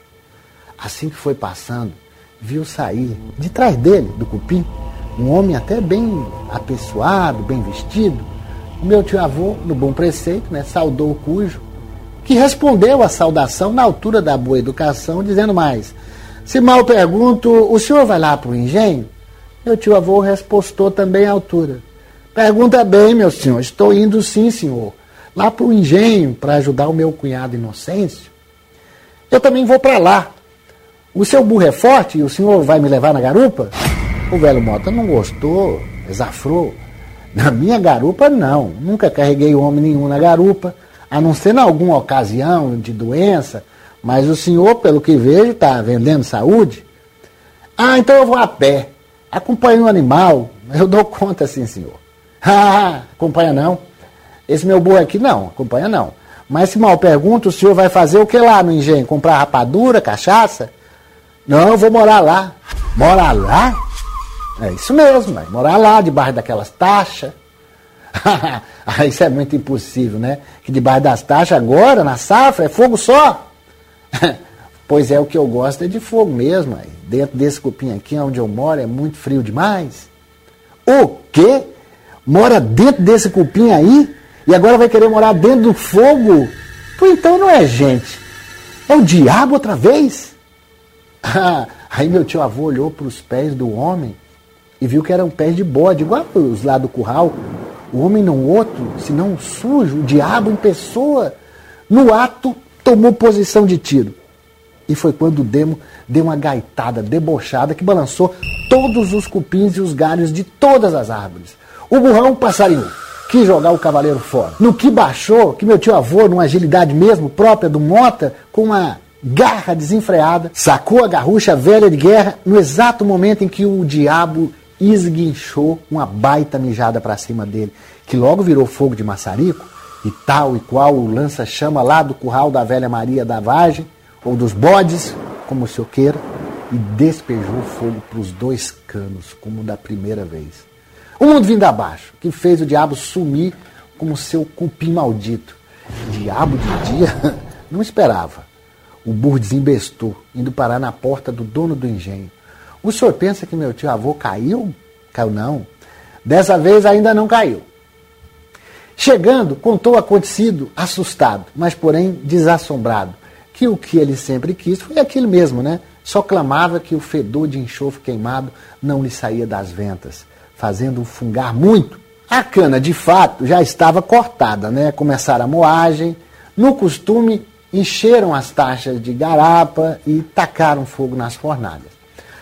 Assim que foi passando, viu sair, de trás dele, do cupim, um homem até bem apessoado, bem vestido. O meu tio avô, no bom preceito, né, saudou o cujo, que respondeu à saudação na altura da boa educação, dizendo mais: Se mal pergunto, o senhor vai lá para o engenho? Meu tio avô respostou também à altura: Pergunta bem, meu senhor, estou indo sim, senhor, lá para o engenho para ajudar o meu cunhado Inocêncio. Eu também vou para lá. O seu burro é forte e o senhor vai me levar na garupa? O velho Mota não gostou, exafrou. Na minha garupa, não. Nunca carreguei homem nenhum na garupa, a não ser em alguma ocasião de doença. Mas o senhor, pelo que vejo, está vendendo saúde. Ah, então eu vou a pé. Acompanho o animal. Eu dou conta, sim, senhor. [laughs] Ah, acompanha não. Esse meu boi aqui não, acompanha não. Mas se mal pergunta, o senhor vai fazer o que lá no engenho? Comprar rapadura, cachaça? Não, vou morar lá. Morar lá? É isso mesmo, vai morar lá, debaixo daquelas taxas. [laughs] isso é muito impossível, né? Que debaixo das taxas agora, na safra, é fogo só. [laughs] pois é, o que eu gosto é de fogo mesmo. Aí. Dentro desse cupim aqui, onde eu moro, é muito frio demais. O quê? Mora dentro desse cupim aí? E agora vai querer morar dentro do fogo? Pô, então não é gente. É o diabo outra vez? [laughs] aí meu tio avô olhou para os pés do homem e viu que eram pés de bode, igual os lá do curral. O homem não outro, senão sujo, o diabo em pessoa. No ato, tomou posição de tiro. E foi quando o demo deu uma gaitada debochada que balançou todos os cupins e os galhos de todas as árvores. O burrão passarinhou, quis jogar o cavaleiro fora. No que baixou, que meu tio avô, numa agilidade mesmo própria do Mota, com uma garra desenfreada, sacou a garrucha velha de guerra no exato momento em que o diabo esguinchou uma baita mijada para cima dele, que logo virou fogo de maçarico, e tal e qual o lança-chama lá do curral da velha Maria da Vagem, ou dos bodes, como o senhor queira, e despejou fogo para os dois canos, como da primeira vez. O mundo vindo abaixo, que fez o diabo sumir como seu cupim maldito. Diabo de dia [laughs] não esperava. O burro desembestou, indo parar na porta do dono do engenho. O senhor pensa que meu tio avô caiu? Caiu não. Dessa vez ainda não caiu. Chegando, contou o acontecido, assustado, mas porém desassombrado, que o que ele sempre quis foi aquilo mesmo, né? Só clamava que o fedor de enxofre queimado não lhe saía das ventas, fazendo-o fungar muito. A cana, de fato, já estava cortada, né? Começaram a moagem. No costume, encheram as taxas de garapa e tacaram fogo nas fornalhas.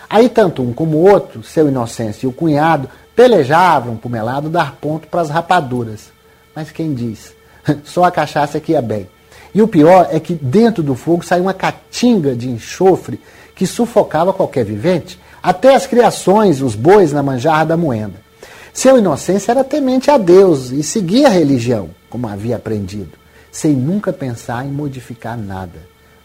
Aí tanto um como o outro, seu Inocêncio e o cunhado, pelejavam por melado dar ponto para as rapaduras. Mas quem diz? [laughs] Só a cachaça que ia bem. E o pior é que dentro do fogo saiu uma catinga de enxofre que sufocava qualquer vivente, até as criações, os bois na manjarra da moenda. Seu Inocêncio era temente a Deus e seguia a religião, como havia aprendido. Sem nunca pensar em modificar nada.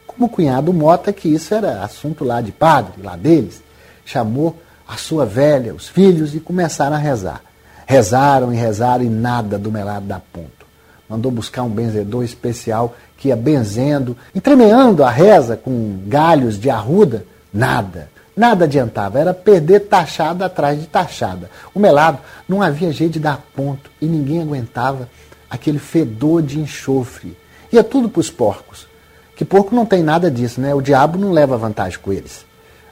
Como o cunhado Mota, que isso era assunto lá de padre, lá deles, chamou a sua velha, os filhos, e começaram a rezar. Rezaram e rezaram e nada do melado da ponto. Mandou buscar um benzedor especial que ia benzendo, entremeando a reza com galhos de arruda, nada. Nada adiantava, era perder taxada atrás de taxada. O melado não havia jeito de dar ponto e ninguém aguentava aquele fedor de enxofre. Ia tudo para os porcos. Que porco não tem nada disso, né? O diabo não leva vantagem com eles.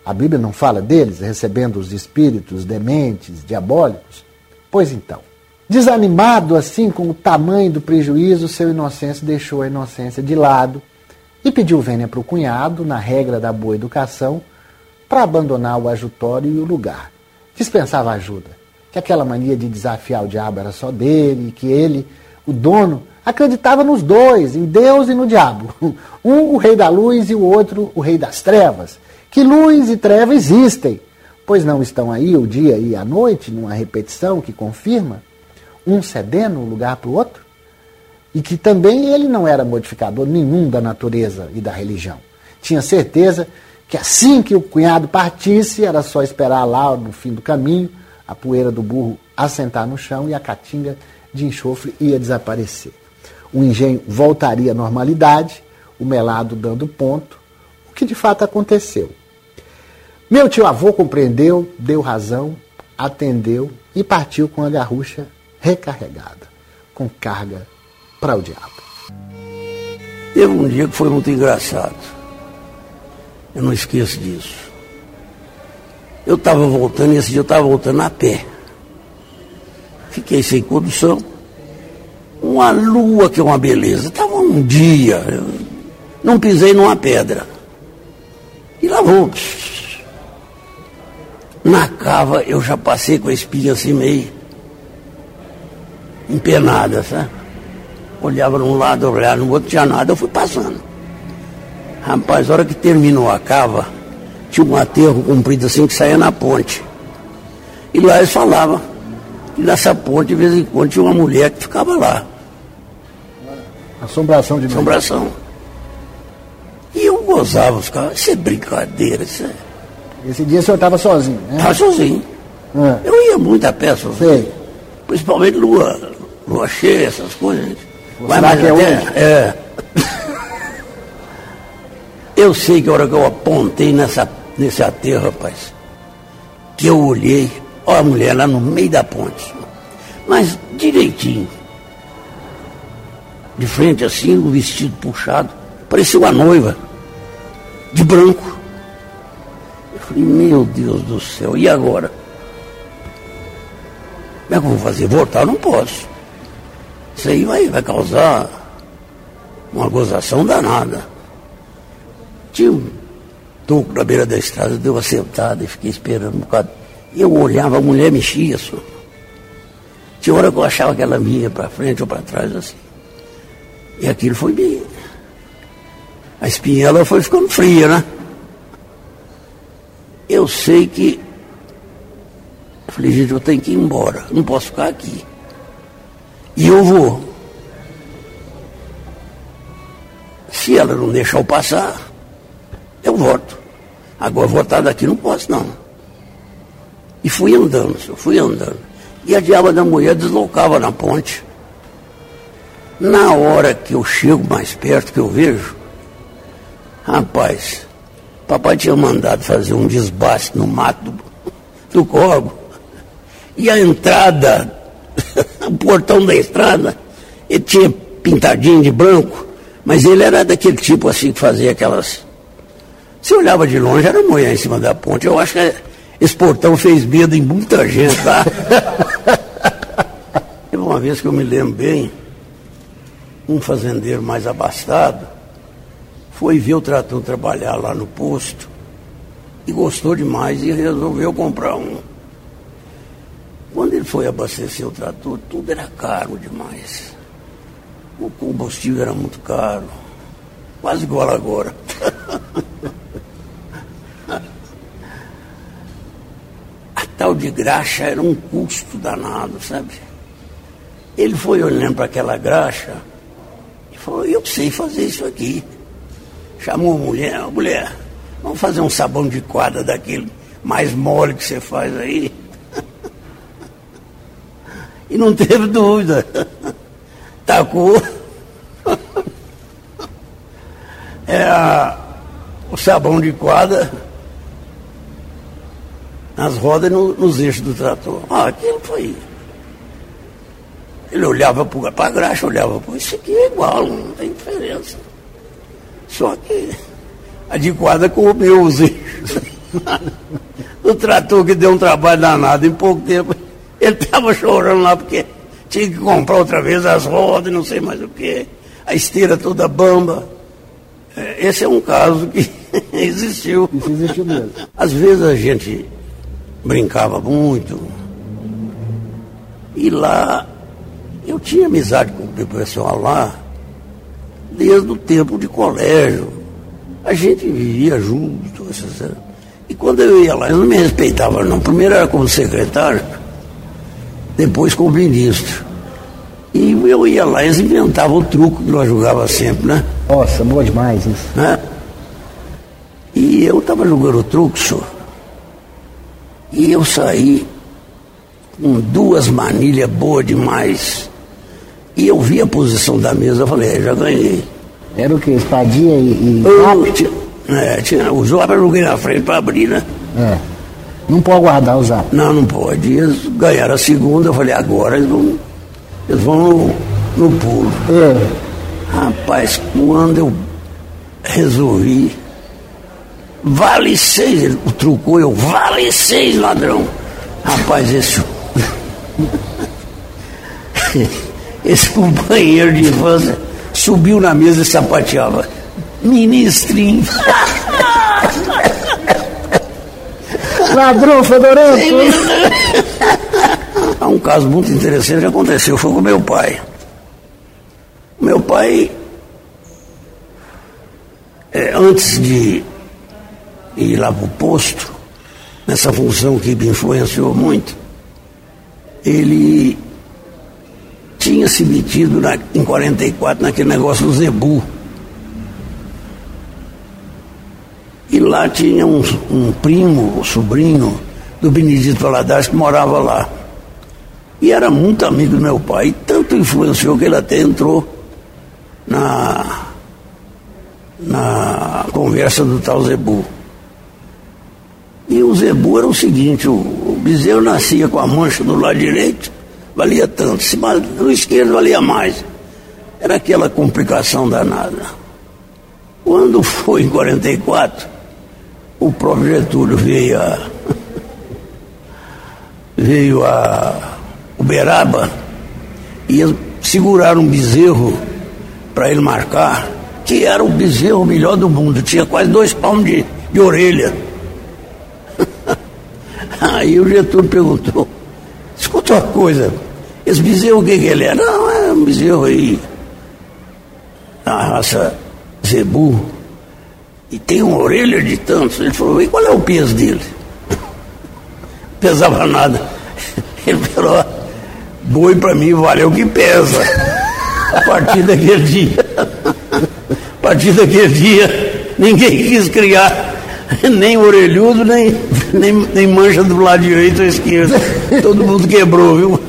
A Bíblia não fala deles recebendo os espíritos dementes, diabólicos? Pois então, desanimado assim com o tamanho do prejuízo, seu inocêncio deixou a inocência de lado e pediu vênia para o cunhado, na regra da boa educação, para abandonar o ajutório e o lugar. Dispensava ajuda, que aquela mania de desafiar o diabo era só dele, que ele, o dono, acreditava nos dois, em Deus e no diabo. [laughs] Um, o rei da luz, e o outro, o rei das trevas. Que luz e treva existem, pois não estão aí o dia e a noite, numa repetição que confirma, um cedendo um lugar para o outro? E que também ele não era modificador nenhum da natureza e da religião. Tinha certeza que assim que o cunhado partisse, era só esperar lá no fim do caminho, a poeira do burro assentar no chão e a caatinga de enxofre ia desaparecer. O engenho voltaria à normalidade, o melado dando ponto, o que de fato aconteceu. Meu tio avô compreendeu, deu razão, atendeu e partiu com a garrucha recarregada, com carga para o diabo. Teve um dia que foi muito engraçado. Eu não esqueço disso. Eu estava voltando, esse dia eu estava voltando a pé. Fiquei sem condução. Uma lua que é uma beleza. Estava um dia. não pisei numa pedra. E lá vou. Na cava eu já passei com a espinha assim meio empenada, sabe? Olhava num lado, olhava no outro, tinha nada, eu fui passando. Rapaz, a hora que terminou a cava, tinha um aterro comprido assim que saía na ponte. E lá eles falavam que nessa ponte, de vez em quando, tinha uma mulher que ficava lá. Assombração de Assombração. E eu gozava, os caras, isso é brincadeira, isso é. Esse dia o senhor estava sozinho, né? Estava sozinho. É. Eu ia muito a pé sozinho. Sei. Principalmente lua, lua cheia, essas coisas. Vai mais que é até- hoje? É. Eu sei que a hora que eu apontei nessa, nesse aterro, rapaz, que eu olhei, ó a mulher lá no meio da ponte. Mas direitinho. De frente assim, o vestido puxado, parecia uma noiva, de branco. Eu falei, meu Deus do céu, e agora? Como é que eu vou fazer? Voltar não posso. Isso aí vai, vai causar uma gozação danada. Tinha um toco na beira da estrada, deu uma sentada e fiquei esperando um bocado. Eu olhava, a mulher mexia só. Tinha hora que eu achava que ela vinha para frente ou para trás assim. E aquilo foi bem. A espinhela foi ficando fria, né? Eu sei que. Eu falei, gente, eu tenho que ir embora, não posso ficar aqui. E eu vou. Se ela não deixar eu passar, eu volto. Agora voltar daqui não posso, não. E fui andando, senhor, fui andando. E a diaba da mulher deslocava na ponte. Na hora que eu chego mais perto, que eu vejo, rapaz, papai tinha mandado fazer um desbaste no mato do, do corvo. E a entrada, [laughs] o portão da estrada, ele tinha pintadinho de branco, mas ele era daquele tipo assim que fazia aquelas. Você olhava de longe, era mulher em cima da ponte. Eu acho que esse portão fez medo em muita gente, tá? [laughs] Teve uma vez que eu me lembro bem, um fazendeiro mais abastado foi ver o trator trabalhar lá no posto e gostou demais e resolveu comprar um. Quando ele foi abastecer o trator, tudo era caro demais. O combustível era muito caro, quase igual agora. [laughs] tal de graxa era um custo danado, sabe? Ele foi olhando para aquela graxa e falou, eu sei fazer isso aqui. Chamou a mulher, a mulher, vamos fazer um sabão de quadra daquele mais mole que você faz aí. [laughs] E não teve dúvida. [laughs] Tacou. [laughs] É o sabão de quadra nas rodas e no, nos eixos do trator. Ah, aquilo foi. Ele olhava para a graxa, olhava para isso aqui é igual, não tem diferença. Só que a de quadra comeu os eixos. [laughs] o trator que deu um trabalho danado em pouco tempo. Ele estava chorando lá porque tinha que comprar outra vez as rodas, não sei mais o que, a esteira toda bamba. É, esse é um caso que [laughs] existiu. Isso existiu mesmo. Às vezes a gente brincava muito. E lá, eu tinha amizade com o pessoal lá, desde o tempo de colégio. A gente vivia junto. E quando eu ia lá, eu não me respeitava, não. Primeiro era como secretário, depois como ministro. E eu ia lá, eles inventavam o truco que nós jogávamos sempre, né? Nossa, boa demais isso. Né? E eu estava jogando o truco, senhor. E eu saí com duas manilhas boas demais. E eu vi a posição da mesa, eu falei, é, já ganhei. Era o que? Espadinha e. e... Eu, tinha, é, tinha, o zap eu joguei na frente para abrir, né? É. Não pode guardar o zap. Não, não pode. E eles ganharam a segunda, eu falei, agora eles vão, eles vão no, no pulo. É. Rapaz, quando eu resolvi Vale seis, ele trucou eu, vale seis, ladrão. Rapaz, esse. [laughs] esse companheiro de infância subiu na mesa e sapateava. Ministrinho. [laughs] Ladrão fedorento. [laughs] Há um caso muito interessante que aconteceu, foi com meu pai. Meu pai, é, antes de ir lá para o posto, nessa função que me influenciou muito, ele tinha se metido na, em 44 naquele negócio do Zebu. E lá tinha um, um primo, um sobrinho do Benedito Valadares que morava lá. E era muito amigo do meu pai, e tanto influenciou que ele até entrou na, na conversa do tal Zebu. E o zebu era o seguinte, o, o bezerro nascia com a mancha do lado direito, valia tanto, se no esquerdo valia mais. Era aquela complicação danada. Quando foi em 44, o próprio Getúlio veio a. [laughs] veio a Uberaba e seguraram um bezerro para ele marcar, que era o bezerro melhor do mundo, tinha quase dois palmos de, de orelha. [laughs] Aí o Getúlio perguntou, escuta uma coisa, esse bezerro o que, que ele é? Não, é um bezerro aí, da raça zebu, e tem uma orelha de tantos. Ele falou, e qual é o peso dele? [laughs] Pesava nada. [laughs] Ele falou, boi para mim valeu o que pesa. A partir daquele dia, a partir daquele dia, ninguém quis criar [laughs] nem orelhudo, nem, nem, nem mancha do lado direito ou esquerdo. Todo mundo quebrou, viu?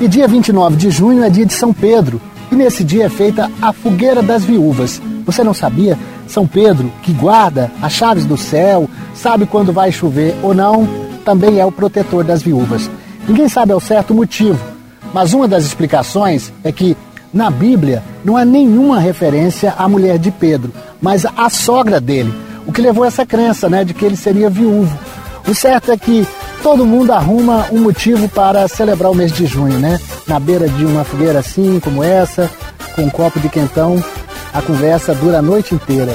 E dia 29 de junho é dia de São Pedro. E nesse dia é feita a fogueira das viúvas. Você não sabia? São Pedro, que guarda as chaves do céu, sabe quando vai chover ou não, também é o protetor das viúvas. Ninguém sabe ao certo o motivo, mas uma das explicações é que na Bíblia não há nenhuma referência à mulher de Pedro, mas à sogra dele, o que levou a essa crença né, de que ele seria viúvo. O certo é que todo mundo arruma um motivo para celebrar o mês de junho, né? Na beira de uma fogueira assim, como essa, com um copo de quentão, a conversa dura a noite inteira.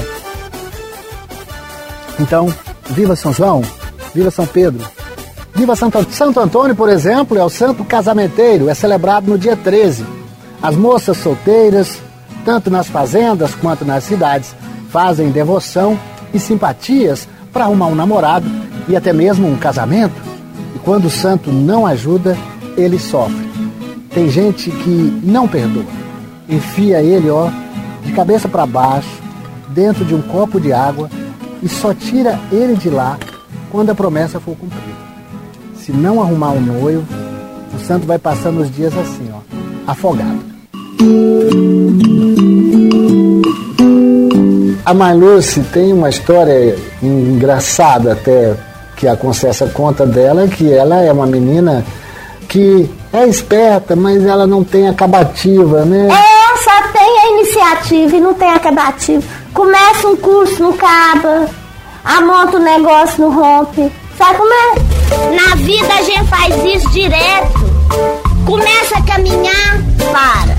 Então, viva São João, viva São Pedro, viva Santo, Santo Antônio, por exemplo, é o santo casamenteiro, é celebrado no dia 13. As moças solteiras, tanto nas fazendas quanto nas cidades, fazem devoção e simpatias para arrumar um namorado e até mesmo um casamento. E quando o santo não ajuda, ele sofre. tem gente que não perdoa. Enfia ele, ó, de cabeça para baixo, dentro de um copo de água e só tira ele de lá quando a promessa for cumprida. Se não arrumar um noivo, o santo vai passando os dias assim, ó, afogado. A Marluce tem uma história engraçada até que a Concessa conta dela, que ela é uma menina que é esperta, mas ela não tem acabativa, né? É, só tem a iniciativa e não tem acabativa. Começa um curso, não acaba. Amonta um negócio, não rompe. Sabe como é? Na vida a gente faz isso direto. Começa a caminhar, para.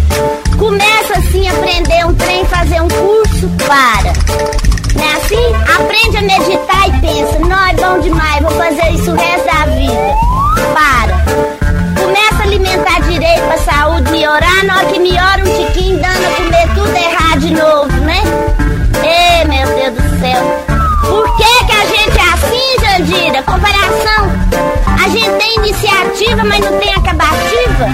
Começa assim a aprender um trem, fazer um curso, para. Não é assim? Aprende a meditar e pensa, não é bom demais, vou fazer isso o resto da vida. Para. Começa a alimentar direito pra saúde melhorar, na hora que melhora um tiquinho, dando a comer tudo errado de novo, né? Ê, meu Deus do céu. Por que, que a gente é assim, Jandira? Comparação. Tem iniciativa, mas não tem acabativa?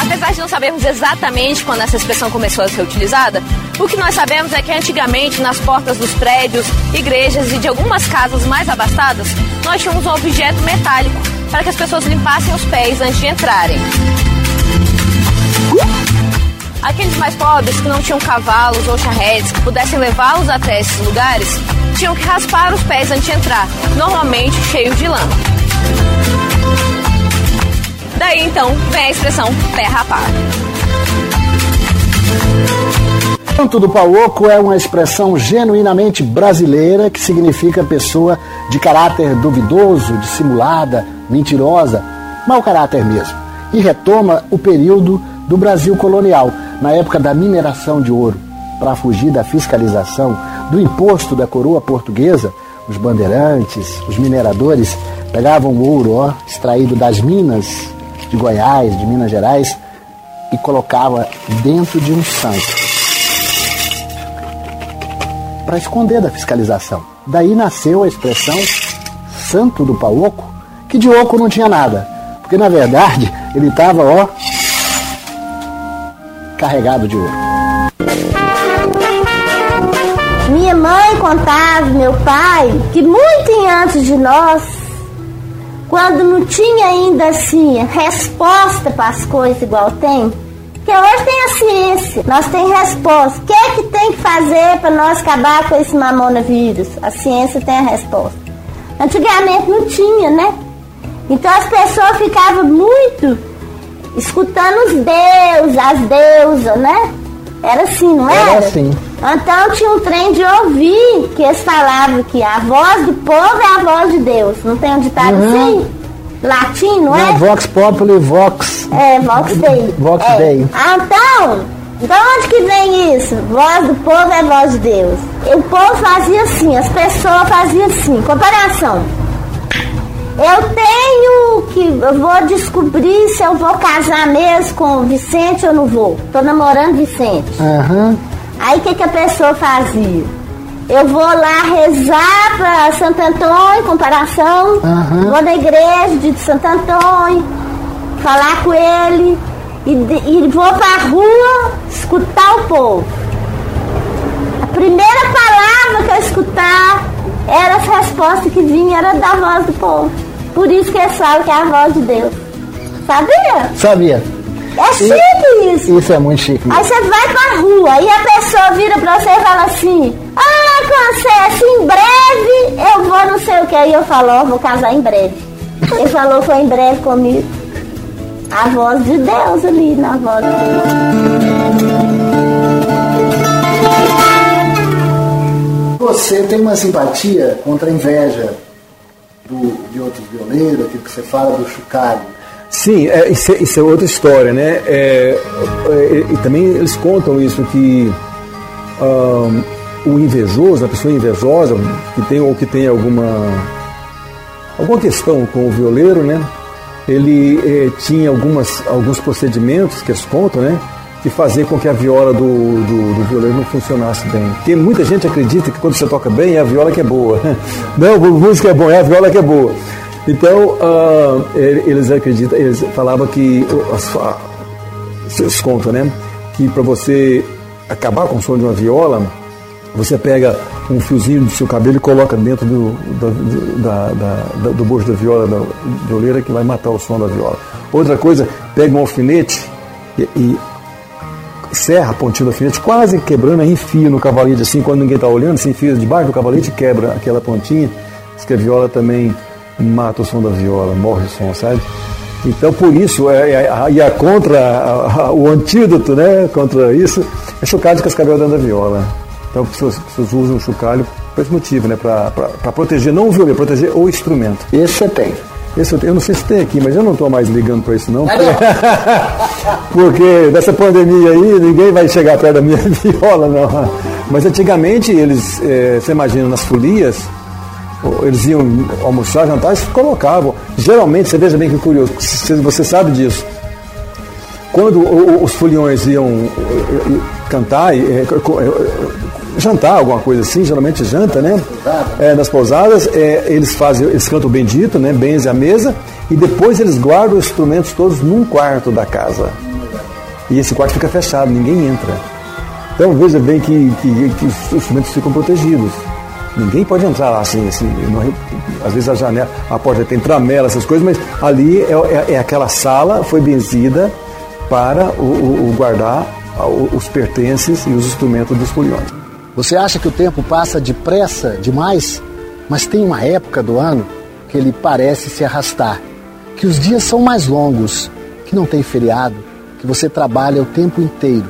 Apesar de não sabermos exatamente quando essa expressão começou a ser utilizada, o que nós sabemos é que antigamente, nas portas dos prédios, igrejas e de algumas casas mais abastadas, nós tínhamos um objeto metálico para que as pessoas limpassem os pés antes de entrarem. Aqueles mais pobres que não tinham cavalos ou charretes que pudessem levá-los até esses lugares, tinham que raspar os pés antes de entrar, normalmente cheios de lama. Daí então vem a expressão pé rapado. Santo do Pauoco é uma expressão genuinamente brasileira que significa pessoa de caráter duvidoso, dissimulada, mentirosa, mau caráter mesmo. E retoma o período do Brasil colonial, na época da mineração de ouro. Para fugir da fiscalização do imposto da coroa portuguesa, os bandeirantes, os mineradores pegavam o ouro ó, extraído das minas de Goiás, de Minas Gerais, e colocava dentro de um santo para esconder da fiscalização. Daí nasceu a expressão santo do pauoco, que de oco não tinha nada, porque na verdade ele estava, ó, carregado de ouro. Minha mãe contava, meu pai, que muito antes de nós, quando não tinha ainda assim resposta para as coisas igual tem, porque hoje tem a ciência, nós tem resposta. O que é que tem que fazer para nós acabar com esse mamonavírus? A ciência tem a resposta. Antigamente não tinha, né? Então as pessoas ficavam muito escutando os deuses, as deusas, né? Era assim, não era? Era assim. Então tinha um trem de ouvir que eles falavam que a voz do povo é a voz de Deus. Não tem um ditado Uhum. assim? Latim, não é? Não, Vox Populi, Vox. É, Vox Dei. Vox é. Dei. Ah, então, de onde que vem isso? Voz do povo é voz de Deus. E o povo fazia assim, as pessoas faziam assim, comparação. Eu tenho que. Eu vou descobrir se eu vou casar mesmo com o Vicente ou não vou. Tô namorando Vicente. Aham. Aí o que, que a pessoa fazia? Eu vou lá rezar para Santo Antônio, comparação. Aham. Vou na igreja de Santo Antônio, falar com ele e, e vou pra rua escutar o povo. A primeira palavra que eu escutar era as respostas que vinha, era da voz do povo. Por isso que eles falam que é a voz de Deus. Sabia? Sabia? É chique isso. Isso é muito chique. Aí você vai pra rua e a pessoa vira pra você e fala assim: Ah, Concessa, em breve eu vou não sei o que. Aí eu falo: Ó, vou casar em breve. Ele falou: Foi em breve comigo. A voz de Deus ali, na voz de Deus. Você tem uma simpatia contra a inveja do- de outros violeiros, aquilo que você fala do chocalho. Sim, é, isso, é, isso é outra história, né? É, é, e também eles contam isso, que ahn, o invejoso, a pessoa invejosa, que tem ou que tem alguma, alguma questão com o violeiro, né? Ele eh, tinha algumas, alguns procedimentos que eles contam, né? De fazer com que a viola do, do, do violeiro não funcionasse bem. Porque muita gente acredita que quando você toca bem é a viola que é boa. [laughs] Não, a música é boa, é a viola que é boa. Então, uh, eles acreditam, eles falavam que, vocês contam, né? Que para você acabar com o som de uma viola, você pega um fiozinho do seu cabelo e coloca dentro do, do, da, da, do bojo da viola, da violeira, que vai matar o som da viola. Outra coisa, pega um alfinete e, e serra a pontinha do alfinete, quase quebrando, enfia no cavalete, assim, quando ninguém está olhando, se enfia debaixo do cavalete e quebra aquela pontinha. Diz que a viola também mata o som da viola, morre o som, sabe? Então, por isso, é, é, e a contra, a, a, o antídoto né, contra isso é chocalho de cascavel dentro da viola. Então, as pessoas, as pessoas usam o chocalho por esse motivo, né, para proteger não o violino, proteger o instrumento. Esse você tem. Esse eu, não sei se tem aqui, mas eu não estou mais ligando para isso não. Porque, [laughs] porque dessa pandemia aí, ninguém vai chegar perto da minha [laughs] viola, não. Mas antigamente, eles, é, você imagina, nas folias, eles iam almoçar, jantar e colocavam. Geralmente, você veja bem que curioso, você sabe disso. Quando os foliões iam cantar, jantar, alguma coisa assim, geralmente janta, né? É, nas pousadas, é, eles fazem, eles cantam o bendito, né? Benze a mesa, e depois eles guardam os instrumentos todos num quarto da casa. E esse quarto fica fechado, ninguém entra. Então veja bem que, que, que os instrumentos ficam protegidos. Ninguém pode entrar lá assim, assim não, às vezes a janela, a porta tem tramela, essas coisas, mas ali é, é, é aquela sala, foi benzida para o, o, o guardar os pertences e os instrumentos dos foliões. Você acha que o tempo passa depressa demais? Mas tem uma época do ano que ele parece se arrastar, que os dias são mais longos, que não tem feriado, que você trabalha o tempo inteiro.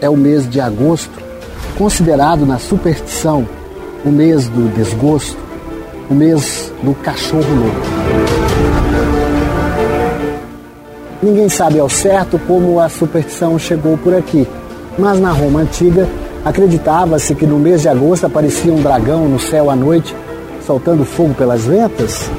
É o mês de agosto, considerado na superstição o mês do desgosto, o mês do cachorro louco. Ninguém sabe ao certo como a superstição chegou por aqui, mas na Roma antiga acreditava-se que no mês de agosto aparecia um dragão no céu à noite, soltando fogo pelas ventas.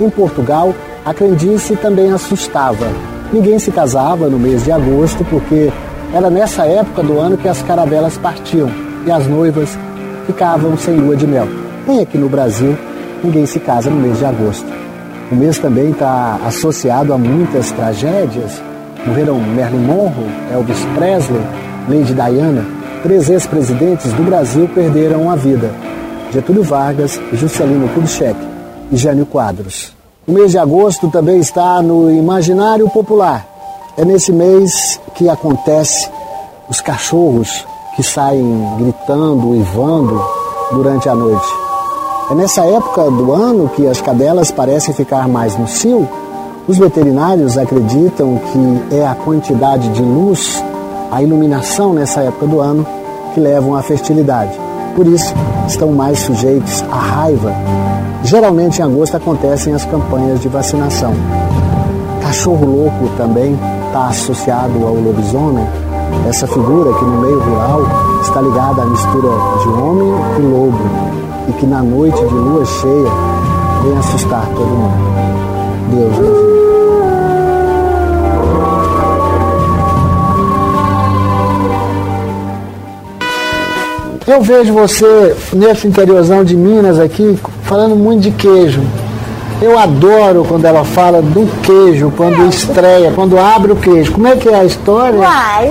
Em Portugal, a crendice também assustava. Ninguém se casava no mês de agosto porque era nessa época do ano que as caravelas partiam e as noivas ficavam sem lua de mel. Nem aqui no Brasil, ninguém se casa no mês de agosto. O mês também está associado a muitas tragédias. Morreram Marilyn Monroe, Elvis Presley, Lady Diana. Três ex-presidentes do Brasil perderam a vida. Getúlio Vargas, Juscelino Kubitschek e Jânio Quadros. O mês de agosto também está no imaginário popular. É nesse mês que acontece os cachorros que saem gritando, uivando durante a noite. É nessa época do ano que as cadelas parecem ficar mais no cio. Os veterinários acreditam que é a quantidade de luz, a iluminação nessa época do ano que levam à fertilidade. Por isso, estão mais sujeitos à raiva. Geralmente em agosto acontecem as campanhas de vacinação. Cachorro louco também está associado ao lobisomem essa figura que no meio rural está ligada à mistura de homem e lobo e que na noite de lua cheia vem assustar todo mundo. Deus nos Eu vejo você nesse interiorzão de Minas aqui falando muito de queijo. Eu adoro quando ela fala do queijo, quando estreia, quando abre o queijo. Como é que é a história? Uai,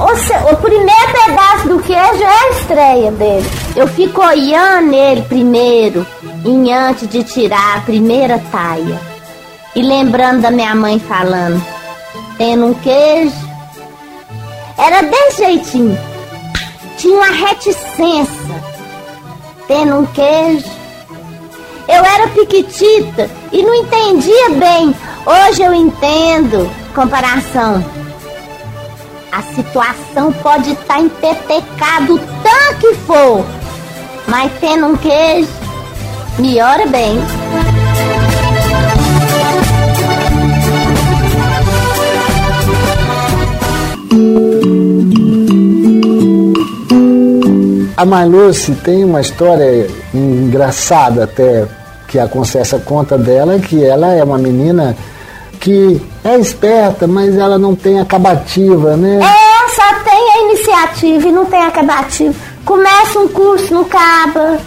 o, o, primeiro pedaço do queijo é a estreia dele. Eu fico olhando ele primeiro, em antes de tirar a primeira taia. E lembrando da minha mãe falando, tendo um queijo. Era desse jeitinho. Tinha uma reticência. Tendo um queijo eu era piquitita e não entendia bem. Hoje eu entendo. Comparação. A situação pode estar tá empetecado tanto que for, mas tendo um queijo, melhora bem. A Marluce tem uma história engraçada até que a Concessa conta dela, que ela é uma menina que é esperta, mas ela não tem acabativa, né? Essa tem iniciativa e não tem acabativo. Começa um curso no Caba,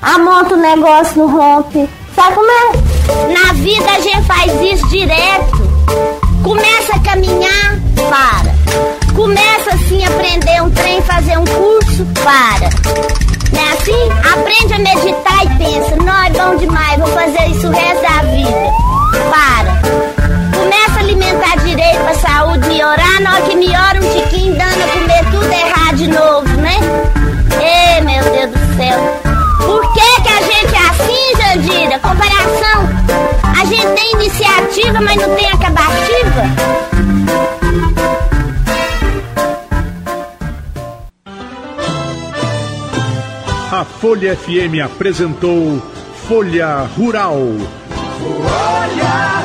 amonta um negócio no Rompe. Sabe como é? Na vida a gente faz isso direto. Começa a caminhar, para. Começa assim a aprender um trem, fazer um curso, para. Não é assim? Aprende a meditar e pensa, não é bom demais, vou fazer isso o resto da vida. Para. Começa a alimentar direito pra saúde melhorar, na hora que melhora um tiquinho, dando a comer tudo errado de novo, né? Ê, meu Deus do céu. Por que, que a gente é assim, Jandira? Comparação. A gente tem iniciativa, mas não tem acabativa? A Folha FM apresentou Folha Rural. Folha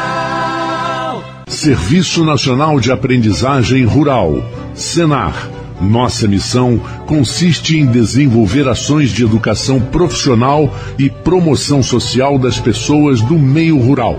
Rural. Serviço Nacional de Aprendizagem Rural, Senar. Nossa missão consiste em desenvolver ações de educação profissional e promoção social das pessoas do meio rural,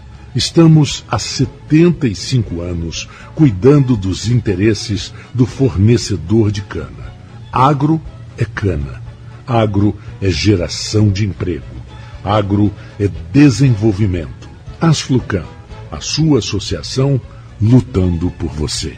Estamos há 75 anos cuidando dos interesses do fornecedor de cana. Agro é cana. Agro é geração de emprego. Agro é desenvolvimento. Asflucan, a sua associação lutando por você.